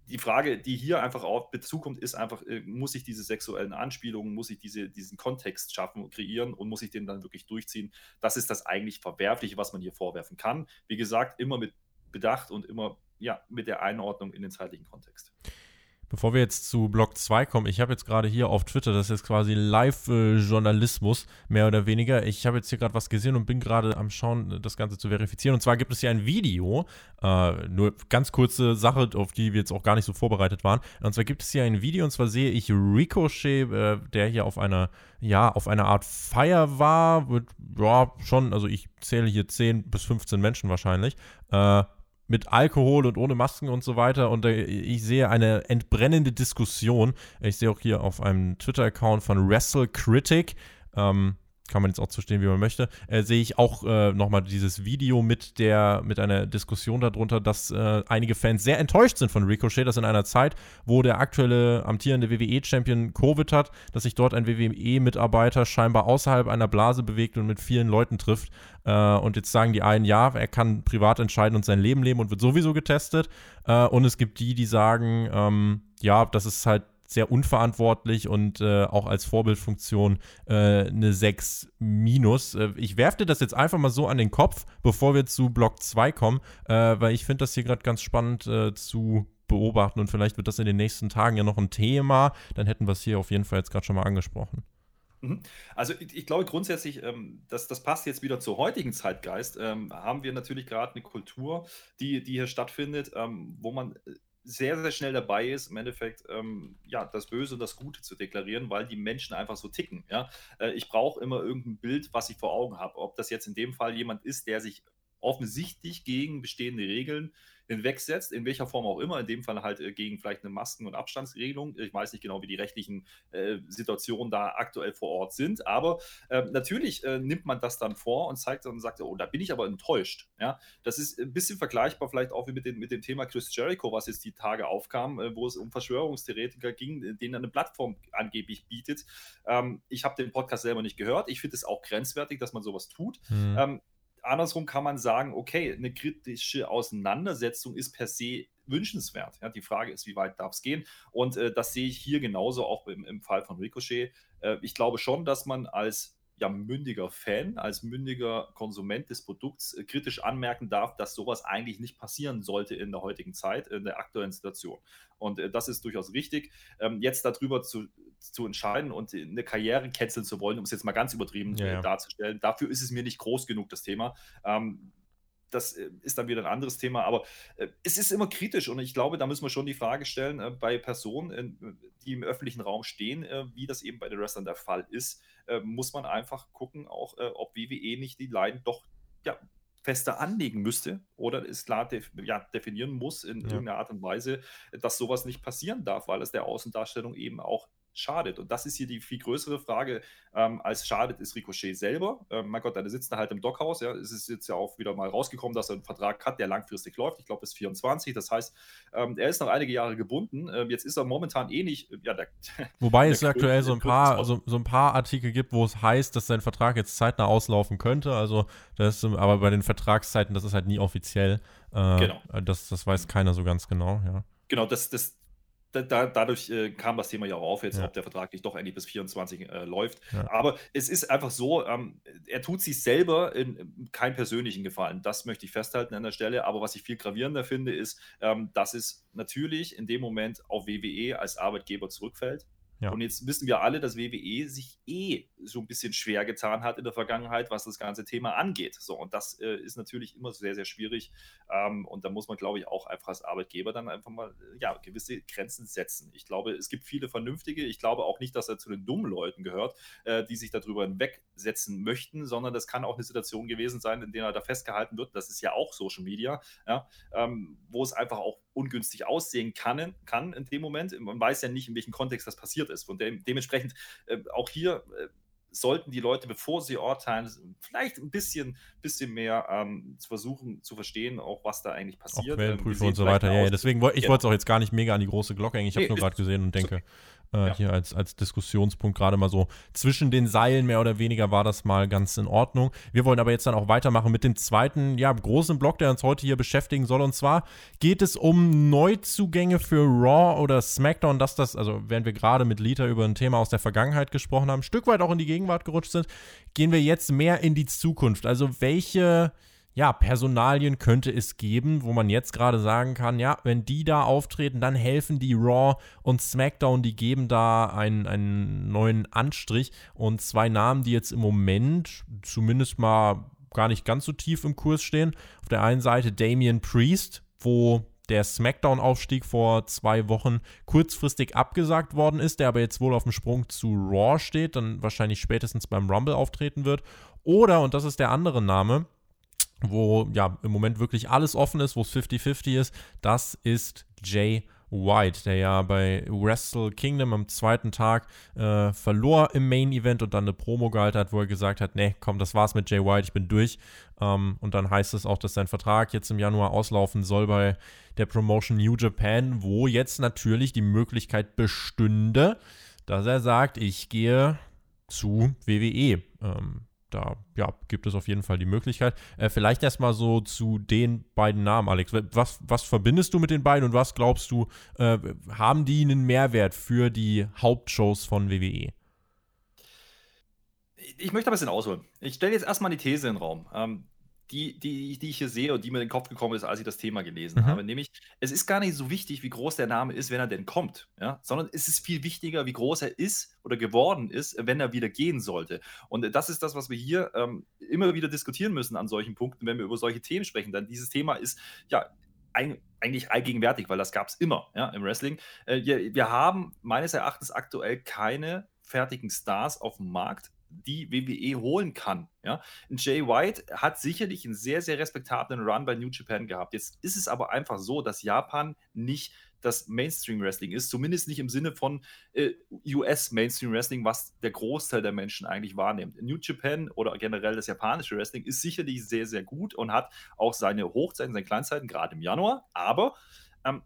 Speaker 2: die Frage, die hier einfach auf Bezug kommt, ist einfach, äh, muss ich diese sexuellen Anspielungen, muss ich diese, diesen Kontext schaffen und kreieren und muss ich den dann wirklich durchziehen? Das ist das eigentlich Verwerfliche, was man hier vorwerfen kann. Wie gesagt, immer mit Bedacht und immer ja, mit der Einordnung in den zeitlichen Kontext.
Speaker 1: Bevor wir jetzt zu Block 2 kommen, ich habe jetzt gerade hier auf Twitter, das ist jetzt quasi Live-Journalismus, mehr oder weniger. Ich habe jetzt hier gerade was gesehen und bin gerade am Schauen, das Ganze zu verifizieren. Und zwar gibt es hier ein Video, äh, nur ganz kurze Sache, auf die wir jetzt auch gar nicht so vorbereitet waren. Und zwar gibt es hier ein Video, und zwar sehe ich Ricochet, äh, der hier auf einer, ja, auf einer Art Feier war. Mit, ja, schon, also ich zähle hier 10 bis 15 Menschen wahrscheinlich. Äh, mit Alkohol und ohne Masken und so weiter. Und äh, ich sehe eine entbrennende Diskussion. Ich sehe auch hier auf einem Twitter-Account von Wrestle Critic, ähm, kann man jetzt auch zustehen, wie man möchte, äh, sehe ich auch äh, nochmal dieses Video mit der, mit einer Diskussion darunter, dass äh, einige Fans sehr enttäuscht sind von Ricochet, dass in einer Zeit, wo der aktuelle amtierende WWE-Champion Covid hat, dass sich dort ein WWE-Mitarbeiter scheinbar außerhalb einer Blase bewegt und mit vielen Leuten trifft. Äh, und jetzt sagen die einen, ja, er kann privat entscheiden und sein Leben leben und wird sowieso getestet. Äh, und es gibt die, die sagen, ähm, ja, das ist halt sehr unverantwortlich und äh, auch als Vorbildfunktion äh, eine 6 minus. Äh, ich werfe dir das jetzt einfach mal so an den Kopf, bevor wir zu Block 2 kommen, äh, weil ich finde das hier gerade ganz spannend äh, zu beobachten und vielleicht wird das in den nächsten Tagen ja noch ein Thema. Dann hätten wir es hier auf jeden Fall jetzt gerade schon mal angesprochen.
Speaker 2: Mhm. Also ich, ich, glaube grundsätzlich, ähm, das, das passt jetzt wieder zur heutigen Zeitgeist, ähm, haben wir natürlich gerade eine Kultur, die, die hier stattfindet, ähm, wo man sehr, sehr schnell dabei ist, im Endeffekt ähm, ja, das Böse und das Gute zu deklarieren, weil die Menschen einfach so ticken. Ja? Äh, ich brauche immer irgendein Bild, was ich vor Augen habe. Ob das jetzt in dem Fall jemand ist, der sich offensichtlich gegen bestehende Regeln hinwegsetzt, in welcher Form auch immer, in dem Fall halt äh, gegen vielleicht eine Masken- und Abstandsregelung. Ich weiß nicht genau, wie die rechtlichen äh, Situationen da aktuell vor Ort sind, aber äh, natürlich äh, nimmt man das dann vor und zeigt und sagt, oh, da bin ich aber enttäuscht. Ja, das ist ein bisschen vergleichbar vielleicht auch wie mit, den, mit dem Thema Chris Jericho, was jetzt die Tage aufkam, äh, wo es um Verschwörungstheoretiker ging, denen eine Plattform angeblich bietet. Ähm, ich habe den Podcast selber nicht gehört. Ich finde es auch grenzwertig, dass man sowas tut. Mhm. Ähm, andersrum kann man sagen, okay, eine kritische Auseinandersetzung ist per se wünschenswert. Ja, die Frage ist, wie weit darf es gehen? Und äh, das sehe ich hier genauso auch im, im Fall von Ricochet. Äh, ich glaube schon, dass man als ja, mündiger Fan, als mündiger Konsument des Produkts äh, kritisch anmerken darf, dass sowas eigentlich nicht passieren sollte in der heutigen Zeit, in der aktuellen Situation. Und äh, das ist durchaus richtig. Ähm, jetzt darüber zu, zu entscheiden und eine Karriere canceln zu wollen, um es jetzt mal ganz übertrieben ja, ja. darzustellen, dafür ist es mir nicht groß genug, das Thema. Ähm, das äh, ist dann wieder ein anderes Thema, aber äh, es ist immer kritisch und ich glaube, da müssen wir schon die Frage stellen, äh, bei Personen, äh, die im öffentlichen Raum stehen, äh, wie das eben bei den Wrestlern der Fall ist, äh, muss man einfach gucken, auch ob WWE nicht die Leiden doch ja, fester anlegen müsste oder es klar def ja, definieren muss in ja. irgendeiner Art und Weise, dass sowas nicht passieren darf, weil es der Außendarstellung eben auch schadet. Und das ist hier die viel größere Frage, ähm, als schadet ist Ricochet selber. Ähm, mein Gott, der sitzt da halt im Dockhaus. Ja. Es ist jetzt ja auch wieder mal rausgekommen, dass er einen Vertrag hat, der langfristig läuft. Ich glaube, bis 24. Das heißt, ähm, er ist noch einige Jahre gebunden. Ähm, jetzt ist er momentan eh nicht. Ja, der,
Speaker 1: Wobei der es aktuell so ein, paar, so, so, ein paar Artikel gibt, wo es heißt, dass sein Vertrag jetzt zeitnah auslaufen könnte. Also, das, aber bei den Vertragszeiten, das ist halt nie offiziell. Äh, genau. Das, das weiß keiner so ganz genau, ja.
Speaker 2: Genau, das, das, da, dadurch äh, kam das Thema ja auch auf, jetzt, ja. ob der Vertrag nicht doch endlich bis 24 äh, läuft. Ja. Aber es ist einfach so, ähm, er tut sich selber in, in keinen persönlichen Gefallen. Das möchte ich festhalten an der Stelle. Aber was ich viel gravierender finde, ist, ähm, dass es natürlich in dem Moment auf WWE als Arbeitgeber zurückfällt. Ja. Und jetzt wissen wir alle, dass WWE sich eh so ein bisschen schwer getan hat in der Vergangenheit, was das ganze Thema angeht. So, und das äh, ist natürlich immer sehr, sehr schwierig. Ähm, und da muss man, glaube ich, auch einfach als Arbeitgeber dann einfach mal äh, ja, gewisse Grenzen setzen. Ich glaube, es gibt viele Vernünftige. Ich glaube auch nicht, dass er zu den dummen Leuten gehört, äh, die sich darüber hinwegsetzen möchten, sondern das kann auch eine Situation gewesen sein, in der er da festgehalten wird. Das ist ja auch Social Media, ja, ähm, wo es einfach auch ungünstig aussehen kann, kann in dem Moment. Man weiß ja nicht, in welchem Kontext das passiert ist. Und de dementsprechend äh, auch hier äh, sollten die Leute, bevor sie urteilen, vielleicht ein bisschen, bisschen mehr ähm, zu versuchen zu verstehen, auch was da eigentlich passiert. Auch
Speaker 1: Quellenprüfen ähm, und so weiter. Ja, ja, deswegen wollte ich genau. wollte es auch jetzt gar nicht mega an die große Glocke hängen. Ich habe nee, nur gerade gesehen und denke, äh, ja. hier als, als Diskussionspunkt gerade mal so zwischen den Seilen mehr oder weniger war das mal ganz in Ordnung. Wir wollen aber jetzt dann auch weitermachen mit dem zweiten, ja, großen Block, der uns heute hier beschäftigen soll. Und zwar geht es um Neuzugänge für Raw oder SmackDown, dass das, also während wir gerade mit Lita über ein Thema aus der Vergangenheit gesprochen haben, ein Stück weit auch in die Gegenwart gerutscht sind, gehen wir jetzt mehr in die Zukunft. Also welche ja, Personalien könnte es geben, wo man jetzt gerade sagen kann, ja, wenn die da auftreten, dann helfen die Raw und SmackDown, die geben da einen, einen neuen Anstrich. Und zwei Namen, die jetzt im Moment zumindest mal gar nicht ganz so tief im Kurs stehen. Auf der einen Seite Damian Priest, wo der SmackDown-Aufstieg vor zwei Wochen kurzfristig abgesagt worden ist, der aber jetzt wohl auf dem Sprung zu Raw steht, dann wahrscheinlich spätestens beim Rumble auftreten wird. Oder, und das ist der andere Name, wo ja im Moment wirklich alles offen ist, wo es 50-50 ist, das ist Jay White, der ja bei Wrestle Kingdom am zweiten Tag äh, verlor im Main Event und dann eine Promo gehalten hat, wo er gesagt hat, nee, komm, das war's mit Jay White, ich bin durch. Ähm, und dann heißt es auch, dass sein Vertrag jetzt im Januar auslaufen soll bei der Promotion New Japan, wo jetzt natürlich die Möglichkeit bestünde, dass er sagt, ich gehe zu WWE. Ähm, da ja, gibt es auf jeden Fall die Möglichkeit. Äh, vielleicht erstmal so zu den beiden Namen, Alex. Was, was verbindest du mit den beiden und was glaubst du, äh, haben die einen Mehrwert für die Hauptshows von WWE?
Speaker 2: Ich möchte ein bisschen ausholen. Ich stelle jetzt erstmal die These in den Raum. Ähm, die, die, die ich hier sehe und die mir in den Kopf gekommen ist, als ich das Thema gelesen mhm. habe. Nämlich, es ist gar nicht so wichtig, wie groß der Name ist, wenn er denn kommt, ja? sondern es ist viel wichtiger, wie groß er ist oder geworden ist, wenn er wieder gehen sollte. Und das ist das, was wir hier ähm, immer wieder diskutieren müssen an solchen Punkten, wenn wir über solche Themen sprechen. Denn dieses Thema ist ja ein, eigentlich allgegenwärtig, weil das gab es immer ja, im Wrestling. Äh, wir, wir haben meines Erachtens aktuell keine fertigen Stars auf dem Markt, die WWE holen kann. Ja? Jay White hat sicherlich einen sehr, sehr respektablen Run bei New Japan gehabt. Jetzt ist es aber einfach so, dass Japan nicht das Mainstream Wrestling ist, zumindest nicht im Sinne von äh, US Mainstream Wrestling, was der Großteil der Menschen eigentlich wahrnimmt. New Japan oder generell das japanische Wrestling ist sicherlich sehr, sehr gut und hat auch seine Hochzeiten, seine Kleinzeiten, gerade im Januar, aber ähm,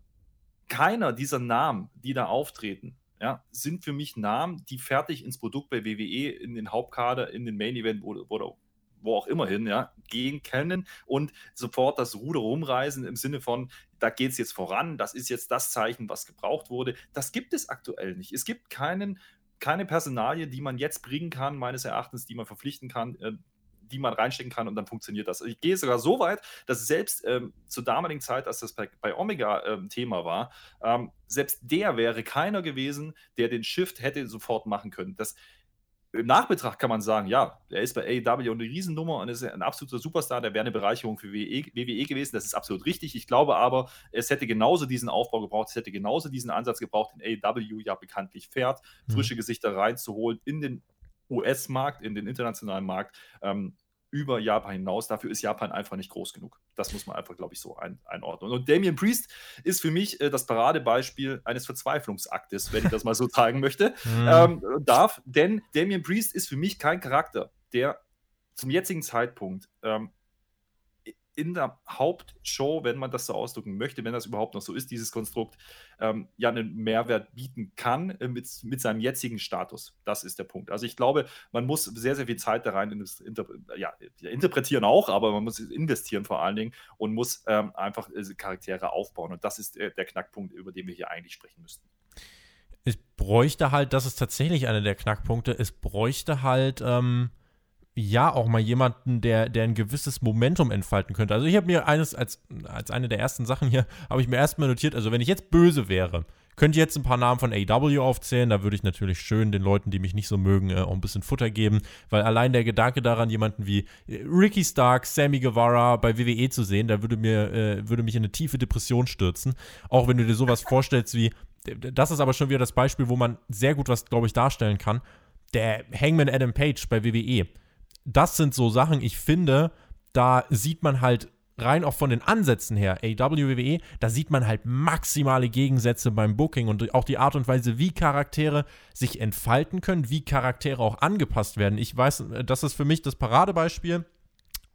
Speaker 2: keiner dieser Namen, die da auftreten, ja, sind für mich Namen, die fertig ins Produkt bei WWE, in den Hauptkader, in den Main Event oder, oder wo auch immer hin, ja, gehen können und sofort das Ruder rumreißen im Sinne von, da geht es jetzt voran, das ist jetzt das Zeichen, was gebraucht wurde. Das gibt es aktuell nicht. Es gibt keinen, keine Personalie, die man jetzt bringen kann, meines Erachtens, die man verpflichten kann, äh, die man reinstecken kann und dann funktioniert das. Ich gehe sogar so weit, dass selbst ähm, zur damaligen Zeit, als das bei, bei Omega ähm, Thema war, ähm, selbst der wäre keiner gewesen, der den Shift hätte sofort machen können. Das, im Nachbetracht kann man sagen, ja, er ist bei AEW eine Riesennummer und ist ein absoluter Superstar, der wäre eine Bereicherung für WWE, WWE, gewesen. Das ist absolut richtig. Ich glaube aber, es hätte genauso diesen Aufbau gebraucht, es hätte genauso diesen Ansatz gebraucht, den AEW ja bekanntlich fährt, mhm. frische Gesichter reinzuholen in den US-Markt, in den internationalen Markt. Ähm, über Japan hinaus. Dafür ist Japan einfach nicht groß genug. Das muss man einfach, glaube ich, so ein, einordnen. Und Damien Priest ist für mich äh, das Paradebeispiel eines Verzweiflungsaktes, wenn ich das mal so zeigen möchte, mhm. ähm, darf. Denn Damien Priest ist für mich kein Charakter, der zum jetzigen Zeitpunkt ähm, in der Hauptshow, wenn man das so ausdrücken möchte, wenn das überhaupt noch so ist, dieses Konstrukt, ähm, ja einen Mehrwert bieten kann äh, mit, mit seinem jetzigen Status. Das ist der Punkt. Also ich glaube, man muss sehr, sehr viel Zeit da rein in das, inter, ja, interpretieren auch, aber man muss investieren vor allen Dingen und muss ähm, einfach äh, Charaktere aufbauen. Und das ist äh, der Knackpunkt, über den wir hier eigentlich sprechen müssten.
Speaker 1: Es bräuchte halt, das ist tatsächlich einer der Knackpunkte, es bräuchte halt ähm ja auch mal jemanden, der, der ein gewisses Momentum entfalten könnte. Also ich habe mir eines als, als eine der ersten Sachen hier, habe ich mir erstmal notiert, also wenn ich jetzt böse wäre, könnte ich jetzt ein paar Namen von AW aufzählen, da würde ich natürlich schön den Leuten, die mich nicht so mögen, äh, auch ein bisschen Futter geben, weil allein der Gedanke daran, jemanden wie äh, Ricky Stark, Sammy Guevara bei WWE zu sehen, da würde mir, äh, würde mich in eine tiefe Depression stürzen. Auch wenn du dir sowas vorstellst wie, das ist aber schon wieder das Beispiel, wo man sehr gut was, glaube ich, darstellen kann. Der Hangman Adam Page bei WWE das sind so Sachen, ich finde, da sieht man halt rein auch von den Ansätzen her, AWWE, da sieht man halt maximale Gegensätze beim Booking und auch die Art und Weise, wie Charaktere sich entfalten können, wie Charaktere auch angepasst werden. Ich weiß, das ist für mich das Paradebeispiel.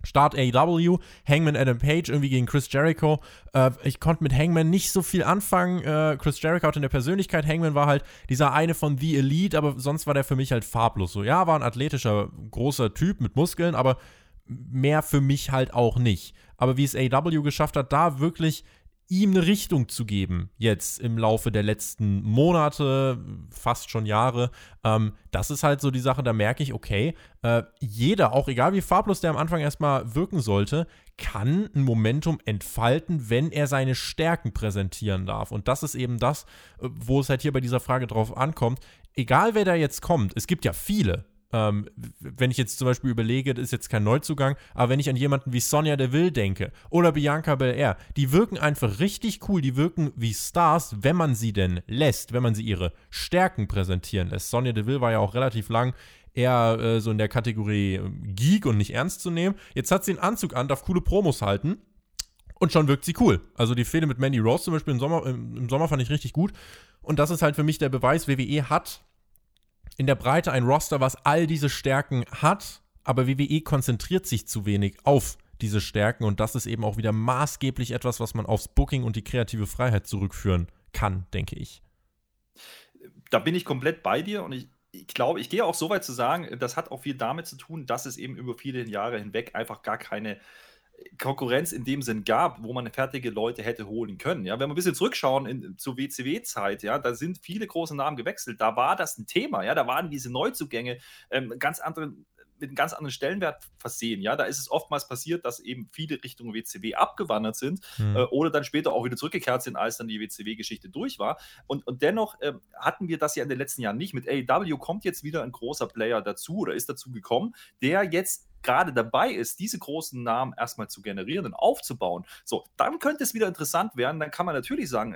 Speaker 1: Start AEW, Hangman Adam Page irgendwie gegen Chris Jericho. Äh, ich konnte mit Hangman nicht so viel anfangen. Äh, Chris Jericho hatte in der Persönlichkeit. Hangman war halt dieser eine von The Elite, aber sonst war der für mich halt farblos. So, ja, war ein athletischer, großer Typ mit Muskeln, aber mehr für mich halt auch nicht. Aber wie es AEW geschafft hat, da wirklich ihm eine Richtung zu geben, jetzt im Laufe der letzten Monate, fast schon Jahre, ähm, das ist halt so die Sache, da merke ich, okay, äh, jeder, auch egal wie farblos der am Anfang erstmal wirken sollte, kann ein Momentum entfalten, wenn er seine Stärken präsentieren darf. Und das ist eben das, äh, wo es halt hier bei dieser Frage drauf ankommt. Egal wer da jetzt kommt, es gibt ja viele, ähm, wenn ich jetzt zum Beispiel überlege, das ist jetzt kein Neuzugang, aber wenn ich an jemanden wie Sonja Deville denke oder Bianca Belair, die wirken einfach richtig cool, die wirken wie Stars, wenn man sie denn lässt, wenn man sie ihre Stärken präsentieren lässt. Sonja Deville war ja auch relativ lang eher äh, so in der Kategorie ähm, Geek und nicht ernst zu nehmen. Jetzt hat sie einen Anzug an, darf coole Promos halten. Und schon wirkt sie cool. Also die Fehde mit Mandy Rose zum Beispiel im Sommer, im Sommer fand ich richtig gut. Und das ist halt für mich der Beweis, WWE hat in der Breite ein Roster, was all diese Stärken hat, aber WWE konzentriert sich zu wenig auf diese Stärken und das ist eben auch wieder maßgeblich etwas, was man aufs Booking und die kreative Freiheit zurückführen kann, denke ich.
Speaker 2: Da bin ich komplett bei dir und ich, ich glaube, ich gehe auch so weit zu sagen, das hat auch viel damit zu tun, dass es eben über viele Jahre hinweg einfach gar keine Konkurrenz in dem Sinn gab, wo man fertige Leute hätte holen können. Ja, wenn wir ein bisschen zurückschauen in, zur WCW-Zeit, ja, da sind viele große Namen gewechselt. Da war das ein Thema, ja, da waren diese Neuzugänge ähm, ganz andere, mit einem ganz anderen Stellenwert versehen. Ja, da ist es oftmals passiert, dass eben viele Richtung WCW abgewandert sind mhm. äh, oder dann später auch wieder zurückgekehrt sind, als dann die WCW-Geschichte durch war. Und, und dennoch äh, hatten wir das ja in den letzten Jahren nicht. Mit AEW kommt jetzt wieder ein großer Player dazu oder ist dazu gekommen, der jetzt gerade dabei ist, diese großen Namen erstmal zu generieren und aufzubauen, so, dann könnte es wieder interessant werden. Dann kann man natürlich sagen,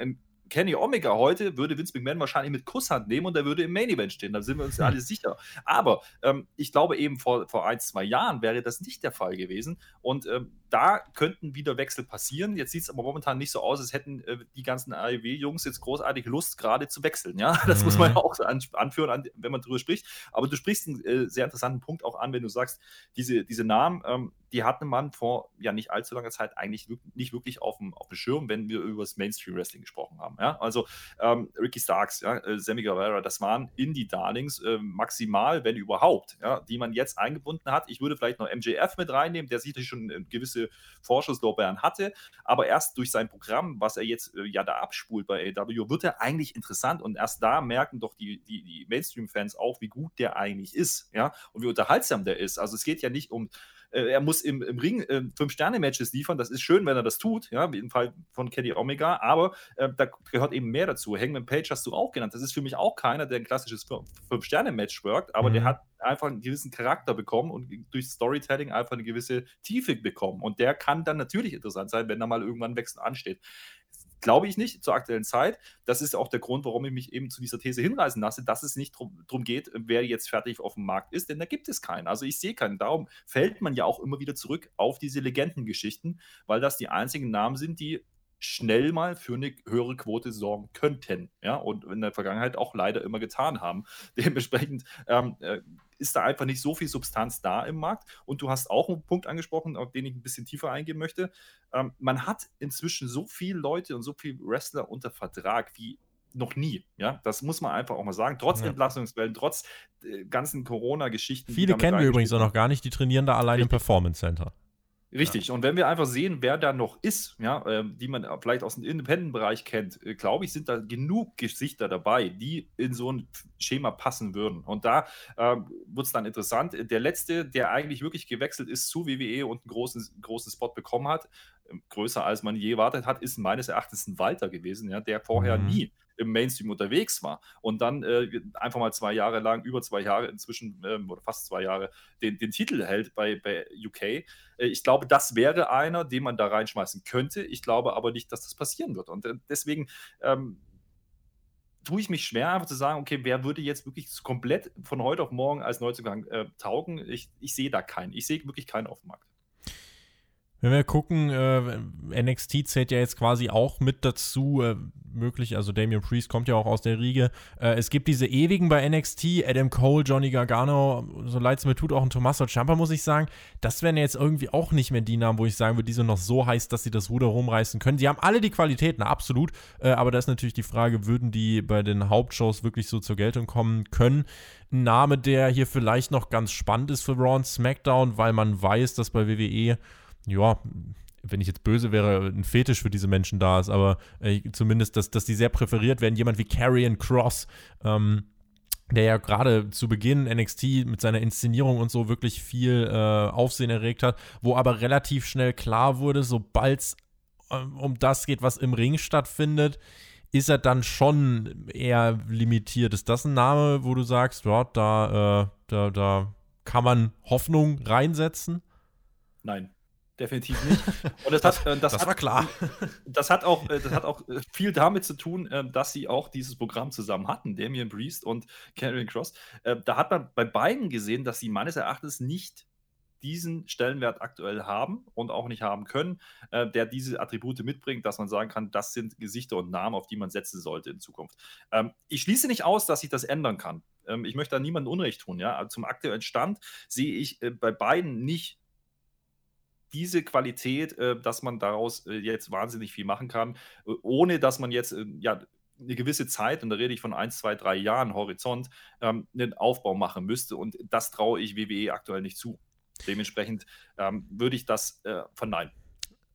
Speaker 2: Kenny Omega heute würde Vince McMahon wahrscheinlich mit Kusshand nehmen und er würde im Main Event stehen. Da sind wir uns ja alle sicher. Aber ähm, ich glaube eben vor, vor ein, zwei Jahren wäre das nicht der Fall gewesen. Und ähm, da könnten wieder Wechsel passieren. Jetzt sieht es aber momentan nicht so aus, als hätten äh, die ganzen AEW-Jungs jetzt großartig Lust, gerade zu wechseln. Ja, das mhm. muss man ja auch an, anführen, an, wenn man darüber spricht. Aber du sprichst einen äh, sehr interessanten Punkt auch an, wenn du sagst, diese, diese Namen, ähm, die hatte man vor ja nicht allzu langer Zeit eigentlich nicht wirklich auf dem, auf dem Schirm, wenn wir über das Mainstream Wrestling gesprochen haben. Ja? Also ähm, Ricky Starks, ja, äh, Sammy Guevara, das waren Indie-Darlings, äh, maximal, wenn überhaupt, ja, die man jetzt eingebunden hat. Ich würde vielleicht noch MJF mit reinnehmen, der sicherlich schon äh, gewisse Vorschusslorbeeren hatte, aber erst durch sein Programm, was er jetzt äh, ja da abspult bei AW, wird er eigentlich interessant und erst da merken doch die, die, die Mainstream-Fans auch, wie gut der eigentlich ist, ja, und wie unterhaltsam der ist. Also es geht ja nicht um er muss im, im Ring äh, Fünf-Sterne-Matches liefern. Das ist schön, wenn er das tut, ja, wie im Fall von Kenny Omega, aber äh, da gehört eben mehr dazu. Hangman Page hast du auch genannt. Das ist für mich auch keiner, der ein klassisches Fünf-Sterne-Match workt, aber mhm. der hat einfach einen gewissen Charakter bekommen und durch Storytelling einfach eine gewisse Tiefe bekommen. Und der kann dann natürlich interessant sein, wenn da mal irgendwann ein Wechsel ansteht. Glaube ich nicht zur aktuellen Zeit. Das ist auch der Grund, warum ich mich eben zu dieser These hinreißen lasse, dass es nicht darum geht, wer jetzt fertig auf dem Markt ist, denn da gibt es keinen. Also ich sehe keinen. Darum fällt man ja auch immer wieder zurück auf diese Legendengeschichten, weil das die einzigen Namen sind, die schnell mal für eine höhere Quote sorgen könnten. Ja, und in der Vergangenheit auch leider immer getan haben. Dementsprechend ähm, äh, ist da einfach nicht so viel Substanz da im Markt. Und du hast auch einen Punkt angesprochen, auf den ich ein bisschen tiefer eingehen möchte. Ähm, man hat inzwischen so viele Leute und so viele Wrestler unter Vertrag wie noch nie. Ja, das muss man einfach auch mal sagen. Trotz ja. Entlassungswellen, trotz äh, ganzen Corona-Geschichten.
Speaker 1: Viele kennen wir übrigens auch noch gar nicht, die trainieren da allein Richtig. im Performance Center.
Speaker 2: Richtig. Ja. Und wenn wir einfach sehen, wer da noch ist, ja, äh, die man vielleicht aus dem Independent-Bereich kennt, äh, glaube ich, sind da genug Gesichter dabei, die in so ein Schema passen würden. Und da äh, wird es dann interessant. Der letzte, der eigentlich wirklich gewechselt ist zu WWE und einen großen, großen Spot bekommen hat, äh, größer als man je erwartet hat, ist meines Erachtens ein Walter gewesen, ja, der vorher mhm. nie im Mainstream unterwegs war und dann äh, einfach mal zwei Jahre lang, über zwei Jahre inzwischen ähm, oder fast zwei Jahre, den, den Titel hält bei, bei UK. Äh, ich glaube, das wäre einer, den man da reinschmeißen könnte. Ich glaube aber nicht, dass das passieren wird. Und äh, deswegen ähm, tue ich mich schwer, einfach zu sagen, okay, wer würde jetzt wirklich komplett von heute auf morgen als Neuzugang äh, taugen? Ich, ich sehe da keinen. Ich sehe wirklich keinen auf dem Markt.
Speaker 1: Wenn wir gucken, äh, NXT zählt ja jetzt quasi auch mit dazu, äh, möglich, also Damian Priest kommt ja auch aus der Riege. Äh, es gibt diese ewigen bei NXT, Adam Cole, Johnny Gargano, so leid es mir tut, auch ein Tommaso Ciampa, muss ich sagen. Das wären jetzt irgendwie auch nicht mehr die Namen, wo ich sagen würde, die sind noch so heiß, dass sie das Ruder rumreißen können. Die haben alle die Qualitäten, absolut, äh, aber da ist natürlich die Frage, würden die bei den Hauptshows wirklich so zur Geltung kommen können? Ein Name, der hier vielleicht noch ganz spannend ist für Raw und SmackDown, weil man weiß, dass bei WWE ja, wenn ich jetzt böse wäre, ein Fetisch für diese Menschen da ist, aber äh, zumindest, dass, dass die sehr präferiert werden. Jemand wie Carrion Cross, ähm, der ja gerade zu Beginn NXT mit seiner Inszenierung und so wirklich viel äh, Aufsehen erregt hat, wo aber relativ schnell klar wurde, sobald es äh, um das geht, was im Ring stattfindet, ist er dann schon eher limitiert. Ist das ein Name, wo du sagst, ja, da, äh, da, da kann man Hoffnung reinsetzen?
Speaker 2: Nein definitiv nicht. Und das, hat, äh, das, das hat, war klar. Das hat auch, äh, das hat auch äh, viel damit zu tun, dass sie auch dieses Programm zusammen hatten, Damian Priest und Karen Cross. Da hat man bei beiden gesehen, dass sie meines Erachtens nicht diesen Stellenwert aktuell haben und auch nicht haben können, der diese Attribute mitbringt, dass man sagen kann, das sind Gesichter und Namen, auf die man setzen sollte in Zukunft. Ähm, ich schließe nicht aus, dass sich das ändern kann. Ähm, ich möchte da niemandem Unrecht tun. Ja? Zum aktuellen Stand sehe ich bei beiden nicht diese Qualität, äh, dass man daraus äh, jetzt wahnsinnig viel machen kann, äh, ohne dass man jetzt äh, ja eine gewisse Zeit, und da rede ich von ein, zwei, drei Jahren Horizont, ähm, einen Aufbau machen müsste. Und das traue ich WWE aktuell nicht zu. Dementsprechend ähm, würde ich das verneinen.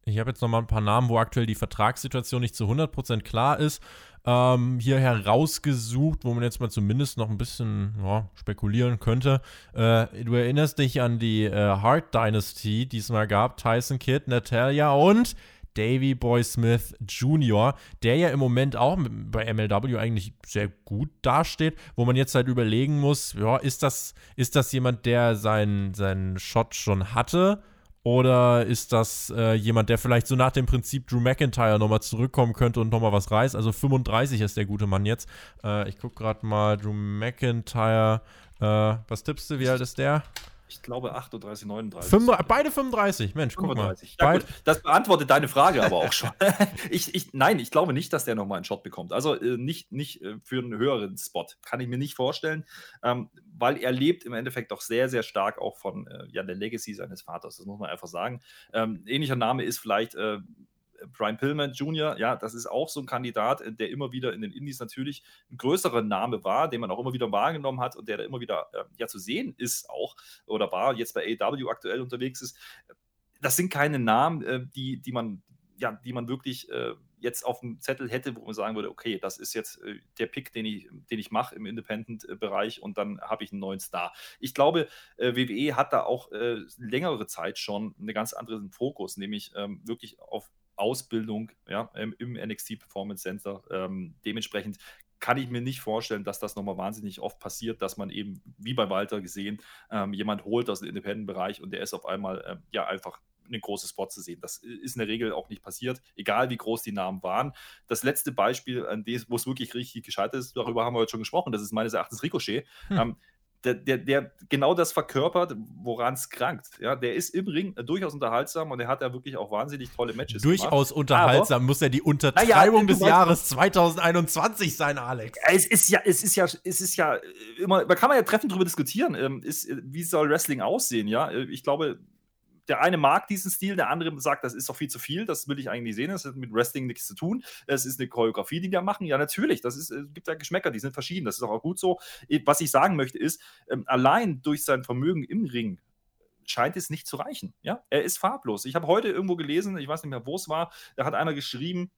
Speaker 1: Ich habe jetzt noch mal ein paar Namen, wo aktuell die Vertragssituation nicht zu 100% klar ist ähm, hier herausgesucht, wo man jetzt mal zumindest noch ein bisschen ja, spekulieren könnte. Äh, du erinnerst dich an die äh, Hart Dynasty, die es mal gab. Tyson Kidd, Natalia und Davy Boy Smith Jr., der ja im Moment auch bei MLW eigentlich sehr gut dasteht, wo man jetzt halt überlegen muss, ja, ist das, ist das jemand, der seinen, seinen Shot schon hatte? Oder ist das äh, jemand, der vielleicht so nach dem Prinzip Drew McIntyre nochmal zurückkommen könnte und nochmal was reißt? Also 35 ist der gute Mann jetzt. Äh, ich gucke gerade mal, Drew McIntyre. Äh, was tippst du, wie alt ist der?
Speaker 2: Ich glaube 38, 39.
Speaker 1: Fünf, beide 35, Mensch, 35.
Speaker 2: guck mal. Ja, gut, das beantwortet deine Frage aber auch schon. ich, ich, nein, ich glaube nicht, dass der nochmal einen Shot bekommt. Also äh, nicht, nicht äh, für einen höheren Spot. Kann ich mir nicht vorstellen, ähm, weil er lebt im Endeffekt doch sehr, sehr stark auch von äh, ja, der Legacy seines Vaters. Das muss man einfach sagen. Ähm, ähnlicher Name ist vielleicht äh, Brian Pillman Jr., ja, das ist auch so ein Kandidat, äh, der immer wieder in den Indies natürlich ein größerer Name war, den man auch immer wieder wahrgenommen hat und der da immer wieder äh, ja zu sehen ist auch oder war, jetzt bei AW aktuell unterwegs ist. Das sind keine Namen, äh, die, die man, ja, die man wirklich äh, jetzt auf dem Zettel hätte, wo man sagen würde, okay, das ist jetzt äh, der Pick, den ich, den ich mache im Independent-Bereich und dann habe ich einen neuen Star. Ich glaube, äh, WWE hat da auch äh, längere Zeit schon einen ganz anderen Fokus, nämlich ähm, wirklich auf Ausbildung ja, im NXT Performance Center. Ähm, dementsprechend kann ich mir nicht vorstellen, dass das nochmal wahnsinnig oft passiert, dass man eben, wie bei Walter gesehen, ähm, jemand holt aus dem Independent-Bereich und der ist auf einmal äh, ja einfach einen großen Spot zu sehen. Das ist in der Regel auch nicht passiert, egal wie groß die Namen waren. Das letzte Beispiel, an dem, wo es wirklich richtig gescheitert ist, darüber haben wir heute schon gesprochen, das ist meines Erachtens Ricochet. Hm. Ähm, der, der, der genau das verkörpert, woran es krankt. Ja, der ist im Ring durchaus unterhaltsam und er hat ja wirklich auch wahnsinnig tolle Matches
Speaker 1: Durchaus gemacht. unterhaltsam Aber, muss ja die Untertreibung ja, des Jahres 2021 sein, Alex.
Speaker 2: Es ist ja, es ist ja, es ist ja immer, da kann man ja treffend drüber diskutieren, ähm, ist, wie soll Wrestling aussehen, ja? Ich glaube, der eine mag diesen Stil, der andere sagt, das ist doch viel zu viel, das will ich eigentlich sehen, das hat mit Wrestling nichts zu tun. Es ist eine Choreografie, die wir machen. Ja, natürlich, das ist, es gibt ja Geschmäcker, die sind verschieden, das ist auch gut so. Was ich sagen möchte, ist, ähm, allein durch sein Vermögen im Ring scheint es nicht zu reichen. Ja, er ist farblos. Ich habe heute irgendwo gelesen, ich weiß nicht mehr, wo es war, da hat einer geschrieben,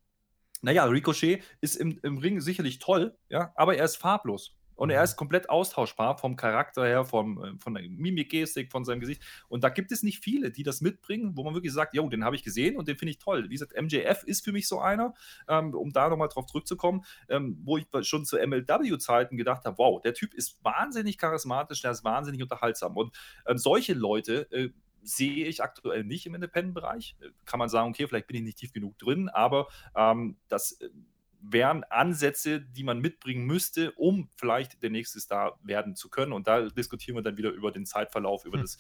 Speaker 2: naja, Ricochet ist im, im Ring sicherlich toll, ja, aber er ist farblos. Und er mhm. ist komplett austauschbar vom Charakter her, vom, äh, von der Mimik-Gestik, von seinem Gesicht. Und da gibt es nicht viele, die das mitbringen, wo man wirklich sagt, jo, den habe ich gesehen und den finde ich toll. Wie gesagt, MJF ist für mich so einer, ähm, um da nochmal drauf zurückzukommen, ähm, wo ich schon zu MLW-Zeiten gedacht habe, wow, der Typ ist wahnsinnig charismatisch, der ist wahnsinnig unterhaltsam. Und ähm, solche Leute äh, sehe ich aktuell nicht im Independent-Bereich. Äh, kann man sagen, okay, vielleicht bin ich nicht tief genug drin, aber ähm, das äh, wären Ansätze, die man mitbringen müsste, um vielleicht der nächste Star werden zu können. Und da diskutieren wir dann wieder über den Zeitverlauf, über hm. das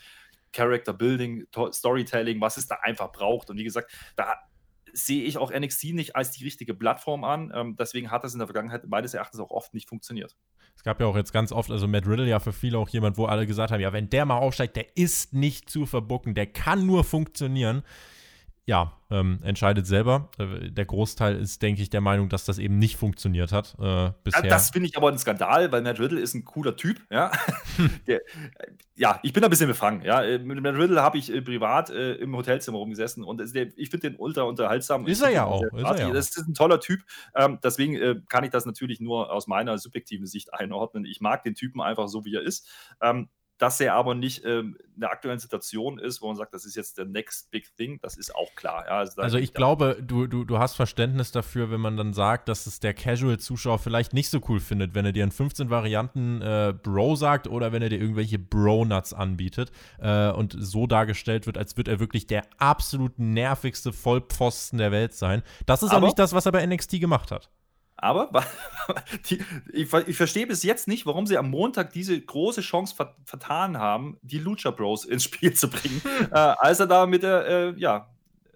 Speaker 2: Character Building, Storytelling, was es da einfach braucht. Und wie gesagt, da sehe ich auch NXT nicht als die richtige Plattform an. Ähm, deswegen hat das in der Vergangenheit meines Erachtens auch oft nicht funktioniert.
Speaker 1: Es gab ja auch jetzt ganz oft, also Matt Riddle ja für viele auch jemand, wo alle gesagt haben, ja, wenn der mal aufsteigt, der ist nicht zu verbucken, der kann nur funktionieren ja, ähm, entscheidet selber. Äh, der Großteil ist, denke ich, der Meinung, dass das eben nicht funktioniert hat äh, bisher.
Speaker 2: Ja, das finde ich aber ein Skandal, weil Matt Riddle ist ein cooler Typ. Ja, der, ja ich bin ein bisschen befangen. Ja, äh, mit Matt Riddle habe ich äh, privat äh, im Hotelzimmer rumgesessen und der, ich finde den ultra unterhaltsam.
Speaker 1: Ist er ja auch. Ist er
Speaker 2: ja das ist ein toller Typ. Ähm, deswegen äh, kann ich das natürlich nur aus meiner subjektiven Sicht einordnen. Ich mag den Typen einfach so, wie er ist. Ähm, dass er aber nicht ähm, in der aktuellen Situation ist, wo man sagt, das ist jetzt der next big thing, das ist auch klar. Ja,
Speaker 1: also, also ich glaube, du, du, du hast Verständnis dafür, wenn man dann sagt, dass es der Casual-Zuschauer vielleicht nicht so cool findet, wenn er dir in 15 Varianten äh, Bro sagt oder wenn er dir irgendwelche Bro-Nuts anbietet äh, und so dargestellt wird, als würde er wirklich der absolut nervigste Vollpfosten der Welt sein. Das ist aber, auch nicht das, was er bei NXT gemacht hat.
Speaker 2: Aber die, ich, ich, verstehe bis jetzt nicht, warum sie am Montag diese große Chance ver vertan haben, die Lucha Bros ins Spiel zu bringen, äh, als er da mit der äh, ja,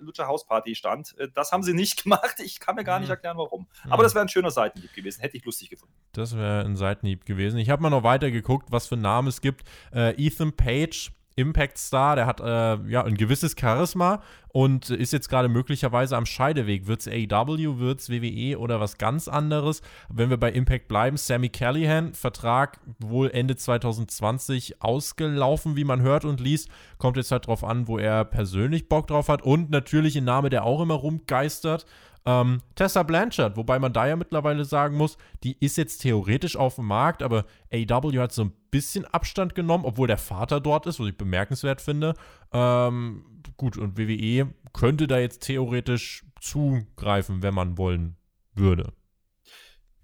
Speaker 2: Lucha House Party stand. Äh, das haben sie nicht gemacht. Ich kann mir gar nicht mhm. erklären, warum. Aber mhm. das wäre ein schöner Seitenhieb gewesen. Hätte ich lustig gefunden.
Speaker 1: Das wäre ein Seitenhieb gewesen. Ich habe mal noch weiter geguckt, was für Namen es gibt. Äh, Ethan Page Impact Star, der hat äh, ja ein gewisses Charisma und ist jetzt gerade möglicherweise am Scheideweg. Wird es AEW, wird es WWE oder was ganz anderes? Wenn wir bei Impact bleiben, Sammy Callahan, Vertrag wohl Ende 2020 ausgelaufen, wie man hört und liest. Kommt jetzt halt drauf an, wo er persönlich Bock drauf hat und natürlich ein Name, der auch immer rumgeistert. Ähm, Tessa Blanchard, wobei man da ja mittlerweile sagen muss, die ist jetzt theoretisch auf dem Markt, aber AW hat so ein bisschen Abstand genommen, obwohl der Vater dort ist, was ich bemerkenswert finde. Ähm, gut, und WWE könnte da jetzt theoretisch zugreifen, wenn man wollen würde.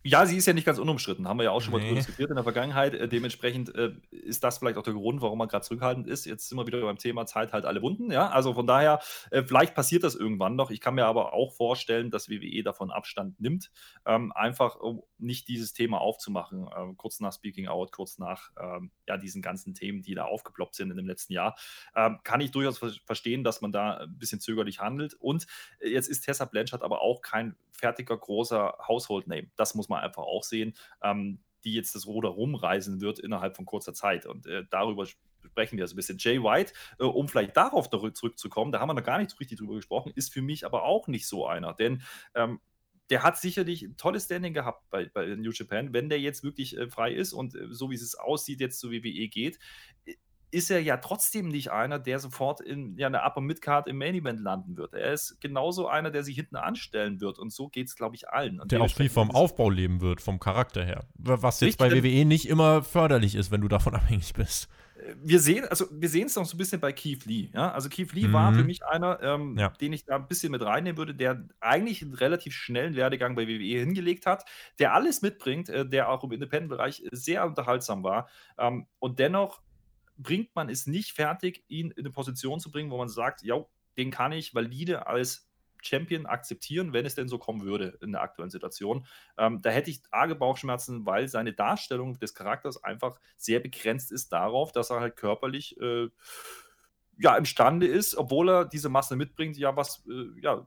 Speaker 2: Ja, sie ist ja nicht ganz unumstritten. Haben wir ja auch schon mal drüber diskutiert in der Vergangenheit. Äh, dementsprechend äh, ist das vielleicht auch der Grund, warum man gerade zurückhaltend ist. Jetzt sind wir wieder beim Thema Zeit halt alle Wunden. Ja, also von daher, äh, vielleicht passiert das irgendwann noch. Ich kann mir aber auch vorstellen, dass WWE davon Abstand nimmt, ähm, einfach um nicht dieses Thema aufzumachen. Ähm, kurz nach Speaking Out, kurz nach ähm, ja, diesen ganzen Themen, die da aufgeploppt sind in dem letzten Jahr, ähm, kann ich durchaus ver verstehen, dass man da ein bisschen zögerlich handelt. Und äh, jetzt ist Tessa Blanchard aber auch kein fertiger, großer Household-Name. Das muss man einfach auch sehen, ähm, die jetzt das Ruder rumreisen wird innerhalb von kurzer Zeit. Und äh, darüber sprechen wir so ein bisschen. Jay White, äh, um vielleicht darauf zurückzukommen, da haben wir noch gar nicht so richtig drüber gesprochen, ist für mich aber auch nicht so einer. Denn ähm, der hat sicherlich ein tolles Standing gehabt bei, bei New Japan. Wenn der jetzt wirklich äh, frei ist und äh, so wie es aussieht, jetzt zu WWE geht, ist er ja trotzdem nicht einer, der sofort in ja, einer Upper Midcard im Main Event landen wird. Er ist genauso einer, der sich hinten anstellen wird. Und so geht es, glaube ich, allen. Und
Speaker 1: der auch viel vom Aufbau leben wird, vom Charakter her. Was jetzt bei WWE nicht immer förderlich ist, wenn du davon abhängig bist.
Speaker 2: Äh, wir sehen, also wir sehen es noch so ein bisschen bei Keith Lee. Ja? Also Keith Lee mhm. war für mich einer, ähm, ja. den ich da ein bisschen mit reinnehmen würde, der eigentlich einen relativ schnellen Werdegang bei WWE hingelegt hat, der alles mitbringt, äh, der auch im Independent-Bereich sehr unterhaltsam war ähm, und dennoch bringt man es nicht fertig, ihn in eine Position zu bringen, wo man sagt, ja, den kann ich valide als Champion akzeptieren, wenn es denn so kommen würde in der aktuellen Situation. Ähm, da hätte ich arge Bauchschmerzen, weil seine Darstellung des Charakters einfach sehr begrenzt ist darauf, dass er halt körperlich äh, ja imstande ist, obwohl er diese Masse mitbringt, ja was äh, ja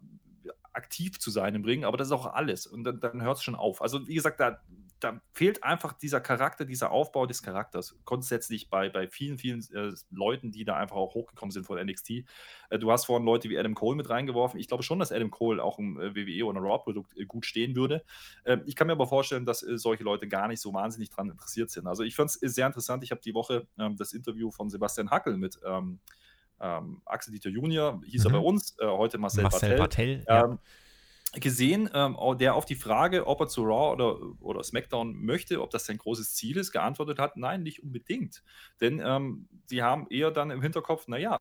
Speaker 2: aktiv zu sein im Ring, aber das ist auch alles und dann, dann hört es schon auf. Also wie gesagt, da da fehlt einfach dieser Charakter, dieser Aufbau des Charakters. Grundsätzlich bei, bei vielen, vielen äh, Leuten, die da einfach auch hochgekommen sind von NXT. Äh, du hast vorhin Leute wie Adam Cole mit reingeworfen. Ich glaube schon, dass Adam Cole auch im äh, WWE oder Raw-Produkt äh, gut stehen würde. Ähm, ich kann mir aber vorstellen, dass äh, solche Leute gar nicht so wahnsinnig daran interessiert sind. Also ich fand es sehr interessant. Ich habe die Woche ähm, das Interview von Sebastian Hackel mit ähm, ähm Axel Dieter Junior, hieß mhm. er bei uns, äh, heute Marcel,
Speaker 1: Marcel Bartel. Bartel ja
Speaker 2: ähm, gesehen, ähm, der auf die Frage, ob er zu Raw oder, oder SmackDown möchte, ob das sein großes Ziel ist, geantwortet hat, nein, nicht unbedingt. Denn ähm, sie haben eher dann im Hinterkopf, naja,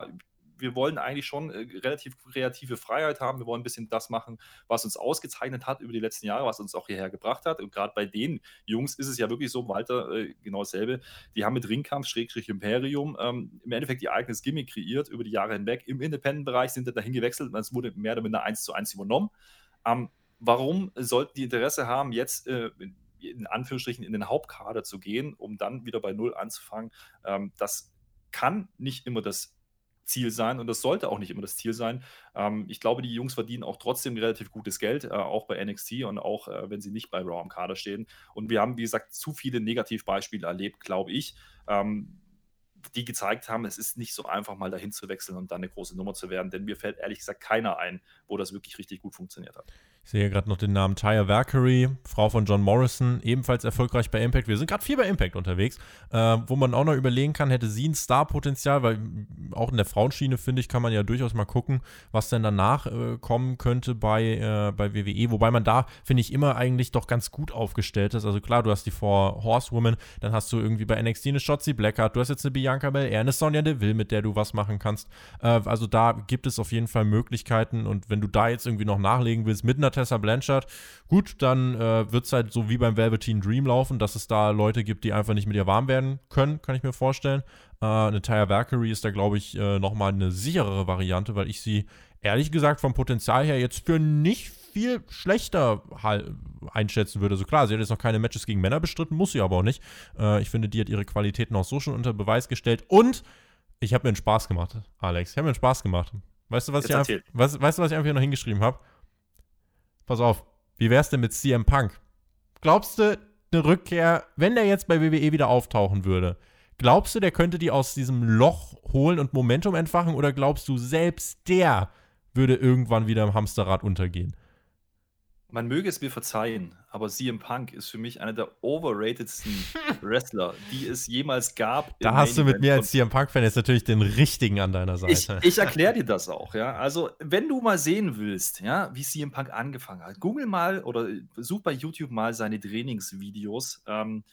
Speaker 2: wir wollen eigentlich schon äh, relativ kreative Freiheit haben. Wir wollen ein bisschen das machen, was uns ausgezeichnet hat über die letzten Jahre, was uns auch hierher gebracht hat. Und gerade bei den Jungs ist es ja wirklich so, Walter, äh, genau dasselbe. Die haben mit Ringkampf, Schrägstrich Imperium, ähm, im Endeffekt ihr eigenes Gimmick kreiert über die Jahre hinweg. Im Independent-Bereich sind sie dahin gewechselt und es wurde mehr oder minder eins zu eins übernommen. Ähm, warum sollten die Interesse haben, jetzt äh, in Anführungsstrichen in den Hauptkader zu gehen, um dann wieder bei Null anzufangen? Ähm, das kann nicht immer das Ziel sein und das sollte auch nicht immer das Ziel sein. Ähm, ich glaube, die Jungs verdienen auch trotzdem relativ gutes Geld, äh, auch bei NXT und auch äh, wenn sie nicht bei Raw im Kader stehen. Und wir haben, wie gesagt, zu viele Negativbeispiele erlebt, glaube ich. Ähm, die gezeigt haben, es ist nicht so einfach, mal dahin zu wechseln und dann eine große Nummer zu werden. Denn mir fällt ehrlich gesagt keiner ein, wo das wirklich richtig gut funktioniert hat.
Speaker 1: Sehe gerade noch den Namen Tyre Valkyrie, Frau von John Morrison, ebenfalls erfolgreich bei Impact. Wir sind gerade viel bei Impact unterwegs, äh, wo man auch noch überlegen kann, hätte sie ein Star-Potenzial, weil auch in der Frauenschiene, finde ich, kann man ja durchaus mal gucken, was denn danach äh, kommen könnte bei, äh, bei WWE. Wobei man da, finde ich, immer eigentlich doch ganz gut aufgestellt ist. Also klar, du hast die Four Horsewomen, dann hast du irgendwie bei NXT eine Shotzi Blackheart, du hast jetzt eine Bianca Belair, eine Sonja Deville, mit der du was machen kannst. Äh, also da gibt es auf jeden Fall Möglichkeiten und wenn du da jetzt irgendwie noch nachlegen willst mit einer Tessa Blanchard, gut, dann äh, wird es halt so wie beim Velveteen Dream laufen, dass es da Leute gibt, die einfach nicht mit ihr warm werden können, kann ich mir vorstellen. Äh, eine Tyre Valkyrie ist da, glaube ich, äh, nochmal eine sicherere Variante, weil ich sie ehrlich gesagt vom Potenzial her jetzt für nicht viel schlechter einschätzen würde. So also klar, sie hat jetzt noch keine Matches gegen Männer bestritten, muss sie aber auch nicht. Äh, ich finde, die hat ihre Qualitäten auch so schon unter Beweis gestellt. Und ich habe mir einen Spaß gemacht, Alex. Ich habe mir einen Spaß gemacht. Weißt du, was ich, einfach, was, weißt du, was ich einfach hier noch hingeschrieben habe? Pass auf, wie wär's denn mit CM Punk? Glaubst du, eine Rückkehr, wenn der jetzt bei WWE wieder auftauchen würde, glaubst du, der könnte die aus diesem Loch holen und Momentum entfachen oder glaubst du, selbst der würde irgendwann wieder im Hamsterrad untergehen?
Speaker 2: Man möge es mir verzeihen, aber CM Punk ist für mich einer der overratedsten Wrestler, die es jemals gab.
Speaker 1: Da hast du mit mir als CM Punk-Fan jetzt natürlich den richtigen an deiner Seite.
Speaker 2: Ich, ich erkläre dir das auch, ja. Also, wenn du mal sehen willst, ja, wie CM Punk angefangen hat, google mal oder such bei YouTube mal seine Trainingsvideos. Ähm,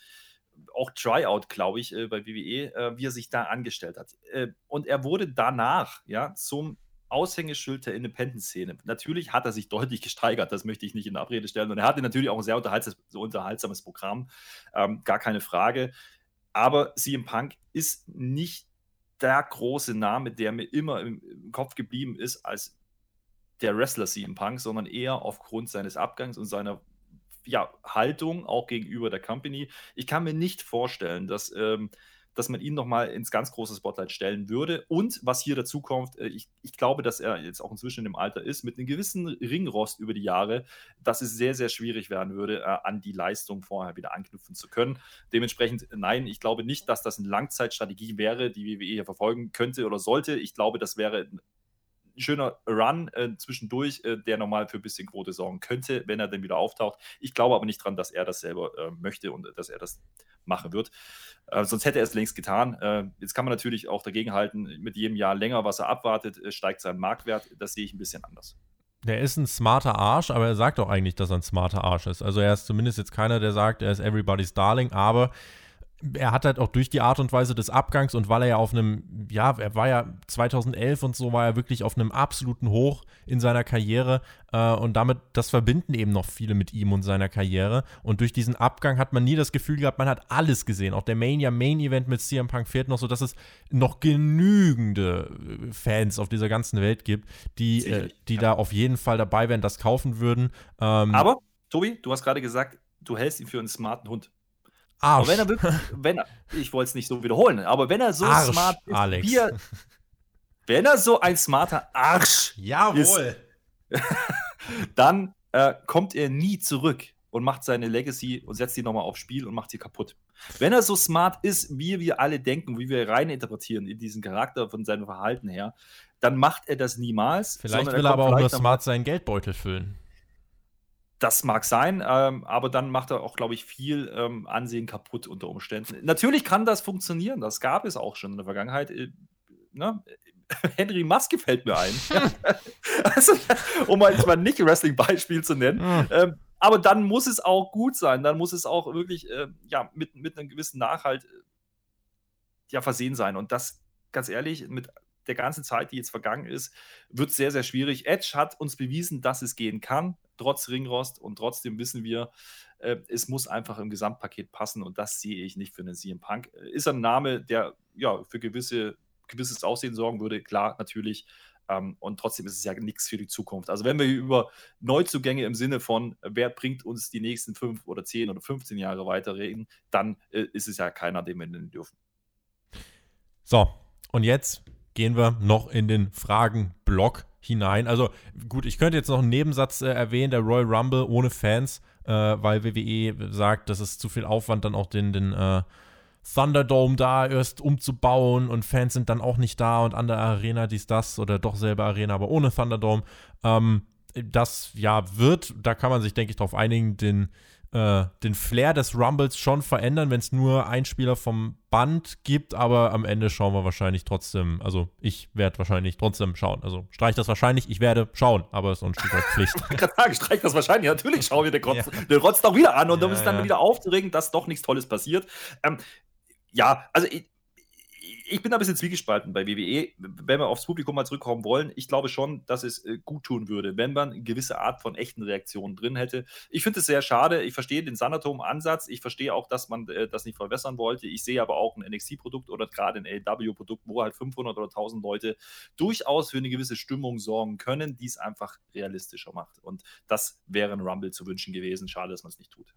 Speaker 2: auch Tryout, glaube ich, äh, bei WWE, äh, wie er sich da angestellt hat. Äh, und er wurde danach, ja, zum Aushängeschild der Independent-Szene. Natürlich hat er sich deutlich gesteigert, das möchte ich nicht in Abrede stellen. Und er hatte natürlich auch ein sehr unterhaltsames, unterhaltsames Programm, ähm, gar keine Frage. Aber CM Punk ist nicht der große Name, der mir immer im, im Kopf geblieben ist als der Wrestler CM Punk, sondern eher aufgrund seines Abgangs und seiner ja, Haltung auch gegenüber der Company. Ich kann mir nicht vorstellen, dass ähm, dass man ihn nochmal ins ganz große Spotlight stellen würde. Und was hier dazu kommt, äh, ich, ich glaube, dass er jetzt auch inzwischen im Alter ist, mit einem gewissen Ringrost über die Jahre, dass es sehr, sehr schwierig werden würde, äh, an die Leistung vorher wieder anknüpfen zu können. Dementsprechend, nein, ich glaube nicht, dass das eine Langzeitstrategie wäre, die WWE hier verfolgen könnte oder sollte. Ich glaube, das wäre schöner Run äh, zwischendurch, äh, der nochmal für ein bisschen Quote sorgen könnte, wenn er dann wieder auftaucht. Ich glaube aber nicht dran, dass er das selber äh, möchte und dass er das machen wird. Äh, sonst hätte er es längst getan. Äh, jetzt kann man natürlich auch dagegen halten, mit jedem Jahr länger, was er abwartet, äh, steigt sein Marktwert. Das sehe ich ein bisschen anders.
Speaker 1: Der ist ein smarter Arsch, aber er sagt auch eigentlich, dass er ein smarter Arsch ist. Also er ist zumindest jetzt keiner, der sagt, er ist everybody's darling, aber er hat halt auch durch die Art und Weise des Abgangs und weil er ja auf einem, ja, er war ja 2011 und so, war er wirklich auf einem absoluten Hoch in seiner Karriere äh, und damit, das verbinden eben noch viele mit ihm und seiner Karriere und durch diesen Abgang hat man nie das Gefühl gehabt, man hat alles gesehen. Auch der Mania Main Event mit CM Punk fehlt noch so, dass es noch genügende äh, Fans auf dieser ganzen Welt gibt, die, äh, die da auf jeden Fall dabei wären, das kaufen würden.
Speaker 2: Ähm, Aber, Tobi, du hast gerade gesagt, du hältst ihn für einen smarten Hund. Arsch. Aber wenn er wirklich, wenn er, ich wollte es nicht so wiederholen, aber wenn er so Arsch, smart ist, Alex. wie er, wenn er so ein smarter Arsch
Speaker 1: Jawohl.
Speaker 2: ist, dann äh, kommt er nie zurück und macht seine Legacy und setzt die nochmal aufs Spiel und macht sie kaputt. Wenn er so smart ist, wie wir alle denken, wie wir reininterpretieren in diesen Charakter von seinem Verhalten her, dann macht er das niemals.
Speaker 1: Vielleicht will er aber auch nur smart seinen Geldbeutel füllen.
Speaker 2: Das mag sein, ähm, aber dann macht er auch, glaube ich, viel ähm, Ansehen kaputt unter Umständen. Natürlich kann das funktionieren, das gab es auch schon in der Vergangenheit. Äh, ne? Henry Maske fällt mir ein. also, um mal jetzt mal nicht Wrestling-Beispiel zu nennen. Mhm. Ähm, aber dann muss es auch gut sein, dann muss es auch wirklich äh, ja, mit, mit einem gewissen Nachhalt äh, ja, versehen sein. Und das, ganz ehrlich, mit der ganzen Zeit, die jetzt vergangen ist, wird sehr, sehr schwierig. Edge hat uns bewiesen, dass es gehen kann, trotz Ringrost. Und trotzdem wissen wir, äh, es muss einfach im Gesamtpaket passen. Und das sehe ich nicht für einen CM Punk. Ist ein Name, der ja für gewisse, gewisses Aussehen sorgen würde. Klar, natürlich. Ähm, und trotzdem ist es ja nichts für die Zukunft. Also wenn wir über Neuzugänge im Sinne von, wer bringt uns die nächsten fünf oder zehn oder 15 Jahre weiter reden, dann äh, ist es ja keiner, den wir nennen dürfen.
Speaker 1: So, und jetzt gehen wir noch in den Fragenblock hinein. Also gut, ich könnte jetzt noch einen Nebensatz äh, erwähnen, der Royal Rumble ohne Fans, äh, weil WWE sagt, das ist zu viel Aufwand, dann auch den, den äh, Thunderdome da erst umzubauen und Fans sind dann auch nicht da und an der Arena dies, das oder doch selbe Arena, aber ohne Thunderdome. Ähm, das ja wird, da kann man sich, denke ich, darauf einigen, den äh, den Flair des Rumbles schon verändern, wenn es nur einen Spieler vom Band gibt, aber am Ende schauen wir wahrscheinlich trotzdem, also ich werde wahrscheinlich trotzdem schauen. Also streich das wahrscheinlich, ich werde schauen, aber es ist ein Stück weit Pflicht.
Speaker 2: ich kann sagen, streich das wahrscheinlich, natürlich schauen wir den Rotz, ja. den Rotz doch wieder an und ja, um es dann ja. wieder aufzuregen, dass doch nichts Tolles passiert. Ähm, ja, also ich, ich bin ein bisschen zwiegespalten bei WWE. Wenn wir aufs Publikum mal zurückkommen wollen, ich glaube schon, dass es äh, gut tun würde, wenn man eine gewisse Art von echten Reaktionen drin hätte. Ich finde es sehr schade. Ich verstehe den Sanatom-Ansatz. Ich verstehe auch, dass man äh, das nicht verwässern wollte. Ich sehe aber auch ein NXT-Produkt oder gerade ein AW-Produkt, wo halt 500 oder 1000 Leute durchaus für eine gewisse Stimmung sorgen können, die es einfach realistischer macht. Und das wäre ein Rumble zu wünschen gewesen. Schade, dass man es nicht tut.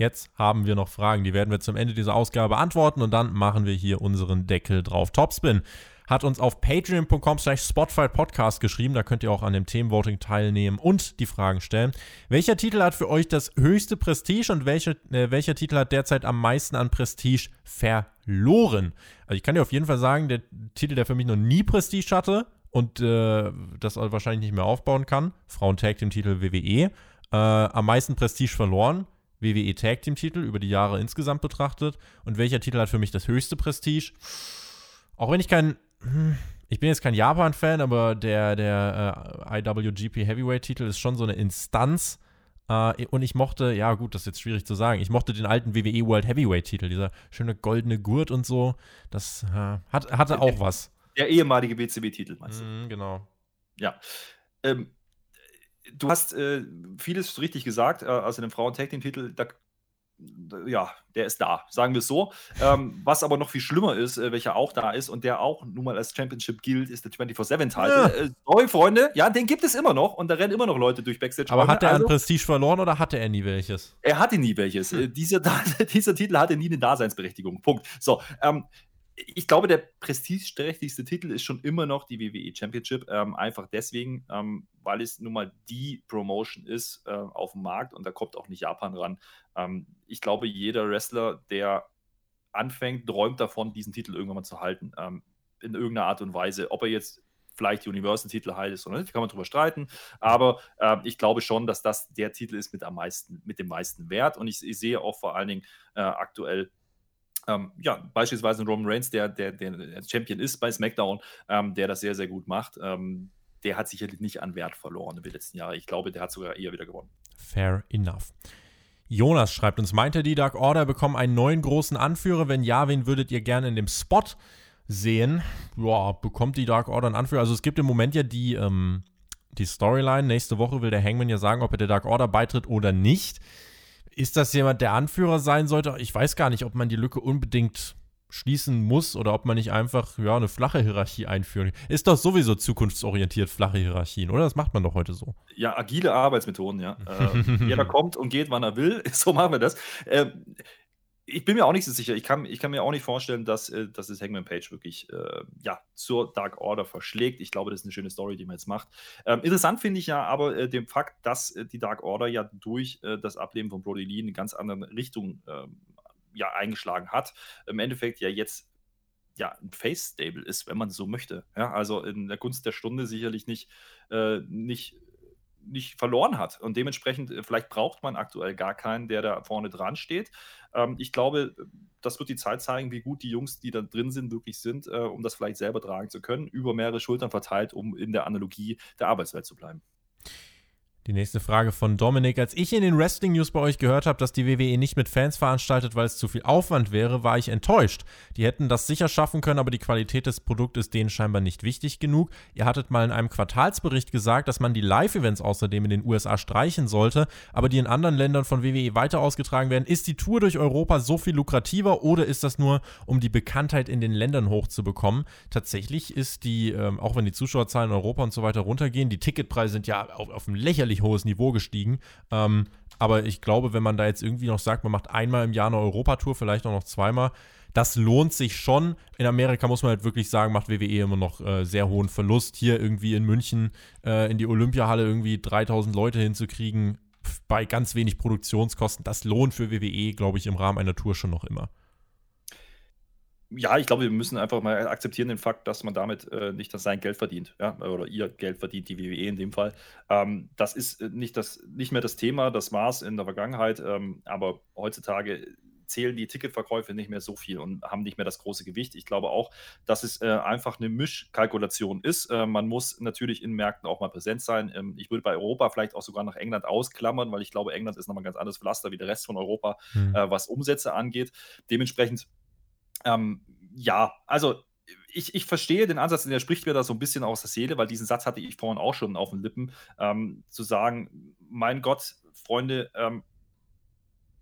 Speaker 1: Jetzt haben wir noch Fragen, die werden wir zum Ende dieser Ausgabe beantworten und dann machen wir hier unseren Deckel drauf. Topspin hat uns auf patreon.com slash Spotify Podcast geschrieben. Da könnt ihr auch an dem Themenvoting teilnehmen und die Fragen stellen. Welcher Titel hat für euch das höchste Prestige und welche, äh, welcher Titel hat derzeit am meisten an Prestige verloren? Also ich kann dir auf jeden Fall sagen, der Titel, der für mich noch nie Prestige hatte und äh, das wahrscheinlich nicht mehr aufbauen kann, Frauen Tag Team Titel WWE, äh, am meisten Prestige verloren WWE Tag Team Titel über die Jahre insgesamt betrachtet und welcher Titel hat für mich das höchste Prestige. Auch wenn ich kein, hm, ich bin jetzt kein Japan-Fan, aber der, der äh, IWGP Heavyweight-Titel ist schon so eine Instanz. Äh, und ich mochte, ja gut, das ist jetzt schwierig zu sagen, ich mochte den alten WWE World Heavyweight-Titel, dieser schöne goldene Gurt und so. Das äh, hat, hatte auch was.
Speaker 2: Der ehemalige WCW-Titel, meinst du?
Speaker 1: Mm, genau.
Speaker 2: Ja. Ähm, du hast äh, vieles richtig gesagt. Äh, also den Frauen-Tag-Team-Titel, da ja, der ist da, sagen wir es so. Ähm, was aber noch viel schlimmer ist, äh, welcher auch da ist und der auch nun mal als Championship gilt, ist der 24-7-Title. Ja. Äh, sorry, Freunde, ja, den gibt es immer noch und da rennen immer noch Leute durch Backstage.
Speaker 1: Aber hat er also, an Prestige verloren oder hatte er nie welches?
Speaker 2: Er hatte nie welches. Hm. Äh, dieser, dieser Titel hatte nie eine Daseinsberechtigung. Punkt. So, ähm, ich glaube, der prestigeträchtigste Titel ist schon immer noch die WWE Championship. Ähm, einfach deswegen, ähm, weil es nun mal die Promotion ist äh, auf dem Markt und da kommt auch nicht Japan ran. Ähm, ich glaube, jeder Wrestler, der anfängt, träumt davon, diesen Titel irgendwann mal zu halten. Ähm, in irgendeiner Art und Weise. Ob er jetzt vielleicht Universal-Titel halt ist oder nicht, kann man drüber streiten. Aber äh, ich glaube schon, dass das der Titel ist mit, am meisten, mit dem meisten Wert. Und ich, ich sehe auch vor allen Dingen äh, aktuell ähm, ja, beispielsweise Roman Reigns, der, der, der Champion ist bei SmackDown, ähm, der das sehr, sehr gut macht. Ähm, der hat sicherlich nicht an Wert verloren in den letzten Jahren. Ich glaube, der hat sogar eher wieder gewonnen.
Speaker 1: Fair enough. Jonas schreibt uns, meinte die Dark Order bekommen einen neuen großen Anführer? Wenn ja, wen würdet ihr gerne in dem Spot sehen? Ja, bekommt die Dark Order einen Anführer? Also es gibt im Moment ja die, ähm, die Storyline. Nächste Woche will der Hangman ja sagen, ob er der Dark Order beitritt oder nicht. Ist das jemand, der Anführer sein sollte? Ich weiß gar nicht, ob man die Lücke unbedingt schließen muss oder ob man nicht einfach ja, eine flache Hierarchie einführen. Ist doch sowieso zukunftsorientiert, flache Hierarchien, oder? Das macht man doch heute so.
Speaker 2: Ja, agile Arbeitsmethoden, ja. äh, jeder kommt und geht, wann er will. So machen wir das. Ähm, ich bin mir auch nicht so sicher. Ich kann, ich kann mir auch nicht vorstellen, dass, äh, dass das Hangman Page wirklich äh, ja, zur Dark Order verschlägt. Ich glaube, das ist eine schöne Story, die man jetzt macht. Ähm, interessant finde ich ja aber äh, den Fakt, dass äh, die Dark Order ja durch äh, das Ableben von Brody Lee in eine ganz andere Richtung ähm, ja, eingeschlagen hat. Im Endeffekt ja jetzt ja, ein Face-Stable ist, wenn man so möchte. Ja, also in der Gunst der Stunde sicherlich nicht, äh, nicht nicht verloren hat. Und dementsprechend, äh, vielleicht braucht man aktuell gar keinen, der da vorne dran steht. Ähm, ich glaube, das wird die Zeit zeigen, wie gut die Jungs, die da drin sind, wirklich sind, äh, um das vielleicht selber tragen zu können, über mehrere Schultern verteilt, um in der Analogie der Arbeitswelt zu bleiben.
Speaker 1: Die nächste Frage von Dominik. Als ich in den Wrestling News bei euch gehört habe, dass die WWE nicht mit Fans veranstaltet, weil es zu viel Aufwand wäre, war ich enttäuscht. Die hätten das sicher schaffen können, aber die Qualität des Produkts ist denen scheinbar nicht wichtig genug. Ihr hattet mal in einem Quartalsbericht gesagt, dass man die Live-Events außerdem in den USA streichen sollte, aber die in anderen Ländern von WWE weiter ausgetragen werden. Ist die Tour durch Europa so viel lukrativer oder ist das nur, um die Bekanntheit in den Ländern hochzubekommen? Tatsächlich ist die, ähm, auch wenn die Zuschauerzahlen in Europa und so weiter runtergehen, die Ticketpreise sind ja auf, auf einem lächerlich hohes Niveau gestiegen. Ähm, aber ich glaube, wenn man da jetzt irgendwie noch sagt, man macht einmal im Jahr eine Europatour, vielleicht auch noch zweimal, das lohnt sich schon. In Amerika muss man halt wirklich sagen, macht WWE immer noch äh, sehr hohen Verlust. Hier irgendwie in München äh, in die Olympiahalle irgendwie 3000 Leute hinzukriegen bei ganz wenig Produktionskosten, das lohnt für WWE, glaube ich, im Rahmen einer Tour schon noch immer
Speaker 2: ja, ich glaube, wir müssen einfach mal akzeptieren den Fakt, dass man damit äh, nicht das sein Geld verdient, ja, oder ihr Geld verdient, die WWE in dem Fall. Ähm, das ist äh, nicht, das, nicht mehr das Thema, das Maß in der Vergangenheit, ähm, aber heutzutage zählen die Ticketverkäufe nicht mehr so viel und haben nicht mehr das große Gewicht. Ich glaube auch, dass es äh, einfach eine Mischkalkulation ist. Äh, man muss natürlich in Märkten auch mal präsent sein. Ähm, ich würde bei Europa vielleicht auch sogar nach England ausklammern, weil ich glaube, England ist nochmal ein ganz anderes Pflaster wie der Rest von Europa, mhm. äh, was Umsätze angeht. Dementsprechend ähm, ja, also ich, ich verstehe den Ansatz, der spricht mir da so ein bisschen aus der Seele, weil diesen Satz hatte ich vorhin auch schon auf den Lippen, ähm, zu sagen, mein Gott, Freunde, ähm,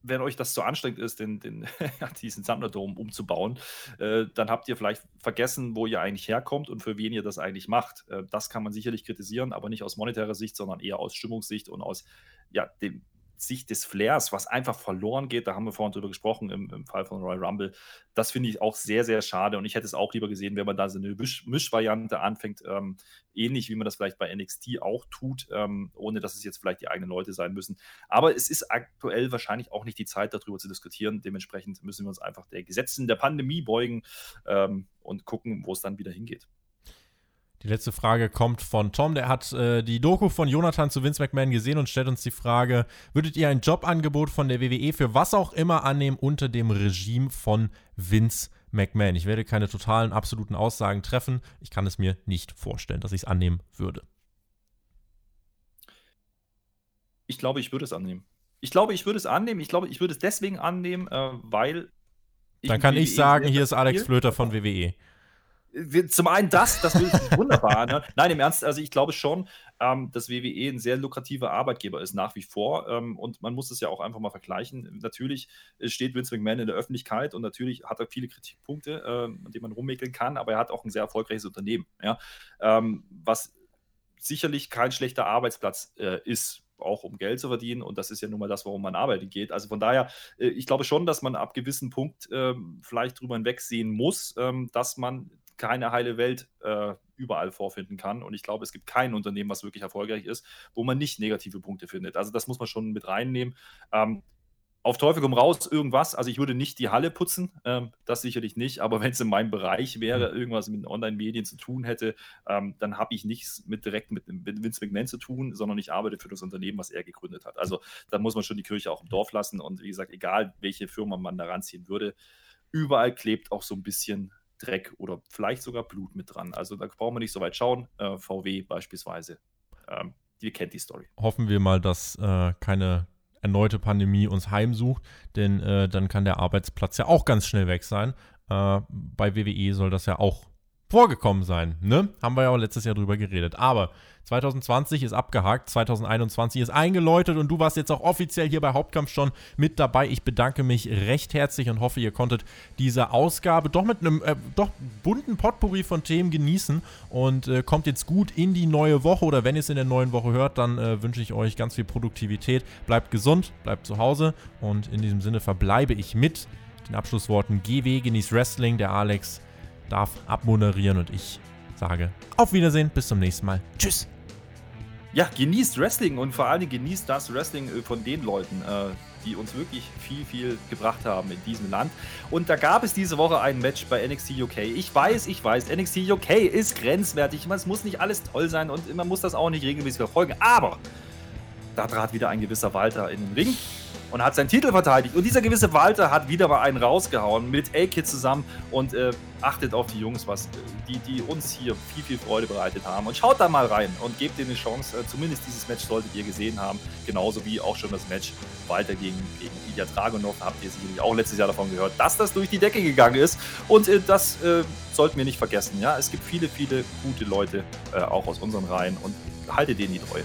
Speaker 2: wenn euch das so anstrengend ist, den, den, diesen Sammlerdom umzubauen, äh, dann habt ihr vielleicht vergessen, wo ihr eigentlich herkommt und für wen ihr das eigentlich macht. Äh, das kann man sicherlich kritisieren, aber nicht aus monetärer Sicht, sondern eher aus Stimmungssicht und aus ja, dem, Sicht des Flairs, was einfach verloren geht, da haben wir vorhin drüber gesprochen im, im Fall von Royal Rumble, das finde ich auch sehr, sehr schade und ich hätte es auch lieber gesehen, wenn man da so eine Misch Mischvariante anfängt, ähm, ähnlich wie man das vielleicht bei NXT auch tut, ähm, ohne dass es jetzt vielleicht die eigenen Leute sein müssen. Aber es ist aktuell wahrscheinlich auch nicht die Zeit, darüber zu diskutieren. Dementsprechend müssen wir uns einfach der Gesetzen der Pandemie beugen ähm, und gucken, wo es dann wieder hingeht.
Speaker 1: Die letzte Frage kommt von Tom. Der hat äh, die Doku von Jonathan zu Vince McMahon gesehen und stellt uns die Frage: Würdet ihr ein Jobangebot von der WWE für was auch immer annehmen unter dem Regime von Vince McMahon? Ich werde keine totalen, absoluten Aussagen treffen. Ich kann es mir nicht vorstellen, dass ich es annehmen würde.
Speaker 2: Ich glaube, ich würde es annehmen. Ich glaube, ich würde es annehmen. Ich glaube, ich würde es deswegen annehmen, äh, weil.
Speaker 1: Dann kann ich sagen, hier ist Alex Flöter von WWE.
Speaker 2: Zum einen das, das ist wunderbar. Ne? Nein, im Ernst, also ich glaube schon, ähm, dass WWE ein sehr lukrativer Arbeitgeber ist nach wie vor. Ähm, und man muss es ja auch einfach mal vergleichen. Natürlich äh, steht Vince McMahon in der Öffentlichkeit und natürlich hat er viele Kritikpunkte, äh, an denen man rummäkeln kann, aber er hat auch ein sehr erfolgreiches Unternehmen, ja? ähm, was sicherlich kein schlechter Arbeitsplatz äh, ist auch um Geld zu verdienen. Und das ist ja nun mal das, warum man arbeiten geht. Also von daher, äh, ich glaube schon, dass man ab gewissen Punkt ähm, vielleicht drüber hinwegsehen muss, ähm, dass man keine heile Welt äh, überall vorfinden kann. Und ich glaube, es gibt kein Unternehmen, was wirklich erfolgreich ist, wo man nicht negative Punkte findet. Also das muss man schon mit reinnehmen. Ähm, auf Teufel komm raus, irgendwas. Also ich würde nicht die Halle putzen, ähm, das sicherlich nicht, aber wenn es in meinem Bereich wäre, mhm. irgendwas mit Online-Medien zu tun hätte, ähm, dann habe ich nichts mit direkt mit, mit Vince McMahon zu tun, sondern ich arbeite für das Unternehmen, was er gegründet hat. Also da muss man schon die Kirche auch im Dorf lassen und wie gesagt, egal welche Firma man da ranziehen würde, überall klebt auch so ein bisschen Dreck oder vielleicht sogar Blut mit dran. Also da brauchen wir nicht so weit schauen. Äh, VW beispielsweise. Ähm, ihr kennt die Story.
Speaker 1: Hoffen wir mal, dass äh, keine erneute Pandemie uns heimsucht, denn äh, dann kann der Arbeitsplatz ja auch ganz schnell weg sein. Äh, bei WWE soll das ja auch vorgekommen sein, ne? Haben wir ja auch letztes Jahr drüber geredet. Aber 2020 ist abgehakt, 2021 ist eingeläutet und du warst jetzt auch offiziell hier bei Hauptkampf schon mit dabei. Ich bedanke mich recht herzlich und hoffe, ihr konntet diese Ausgabe doch mit einem äh, doch bunten Potpourri von Themen genießen und äh, kommt jetzt gut in die neue Woche oder wenn ihr es in der neuen Woche hört, dann äh, wünsche ich euch ganz viel Produktivität. Bleibt gesund, bleibt zu Hause und in diesem Sinne verbleibe ich mit den Abschlussworten GW, genießt Wrestling, der Alex darf abmoderieren und ich sage auf Wiedersehen, bis zum nächsten Mal. Tschüss.
Speaker 2: Ja, genießt Wrestling und vor allem genießt das Wrestling äh, von den Leuten, äh, die uns wirklich viel, viel gebracht haben in diesem Land. Und da gab es diese Woche ein Match bei NXT UK. Ich weiß, ich weiß, NXT UK ist grenzwertig. Es muss nicht alles toll sein und man muss das auch nicht regelmäßig verfolgen. Aber da trat wieder ein gewisser Walter in den Ring und hat seinen Titel verteidigt. Und dieser gewisse Walter hat wieder mal einen rausgehauen mit A-Kid zusammen und äh, achtet auf die Jungs, was, die, die uns hier viel, viel Freude bereitet haben. Und schaut da mal rein und gebt ihnen eine Chance. Äh, zumindest dieses Match solltet ihr gesehen haben. Genauso wie auch schon das Match Walter gegen, gegen Ilya Dragunov. Habt ihr sicherlich auch letztes Jahr davon gehört, dass das durch die Decke gegangen ist. Und äh, das äh, sollten wir nicht vergessen. Ja, es gibt viele, viele gute Leute, äh, auch aus unseren Reihen. Und haltet denen die Treue.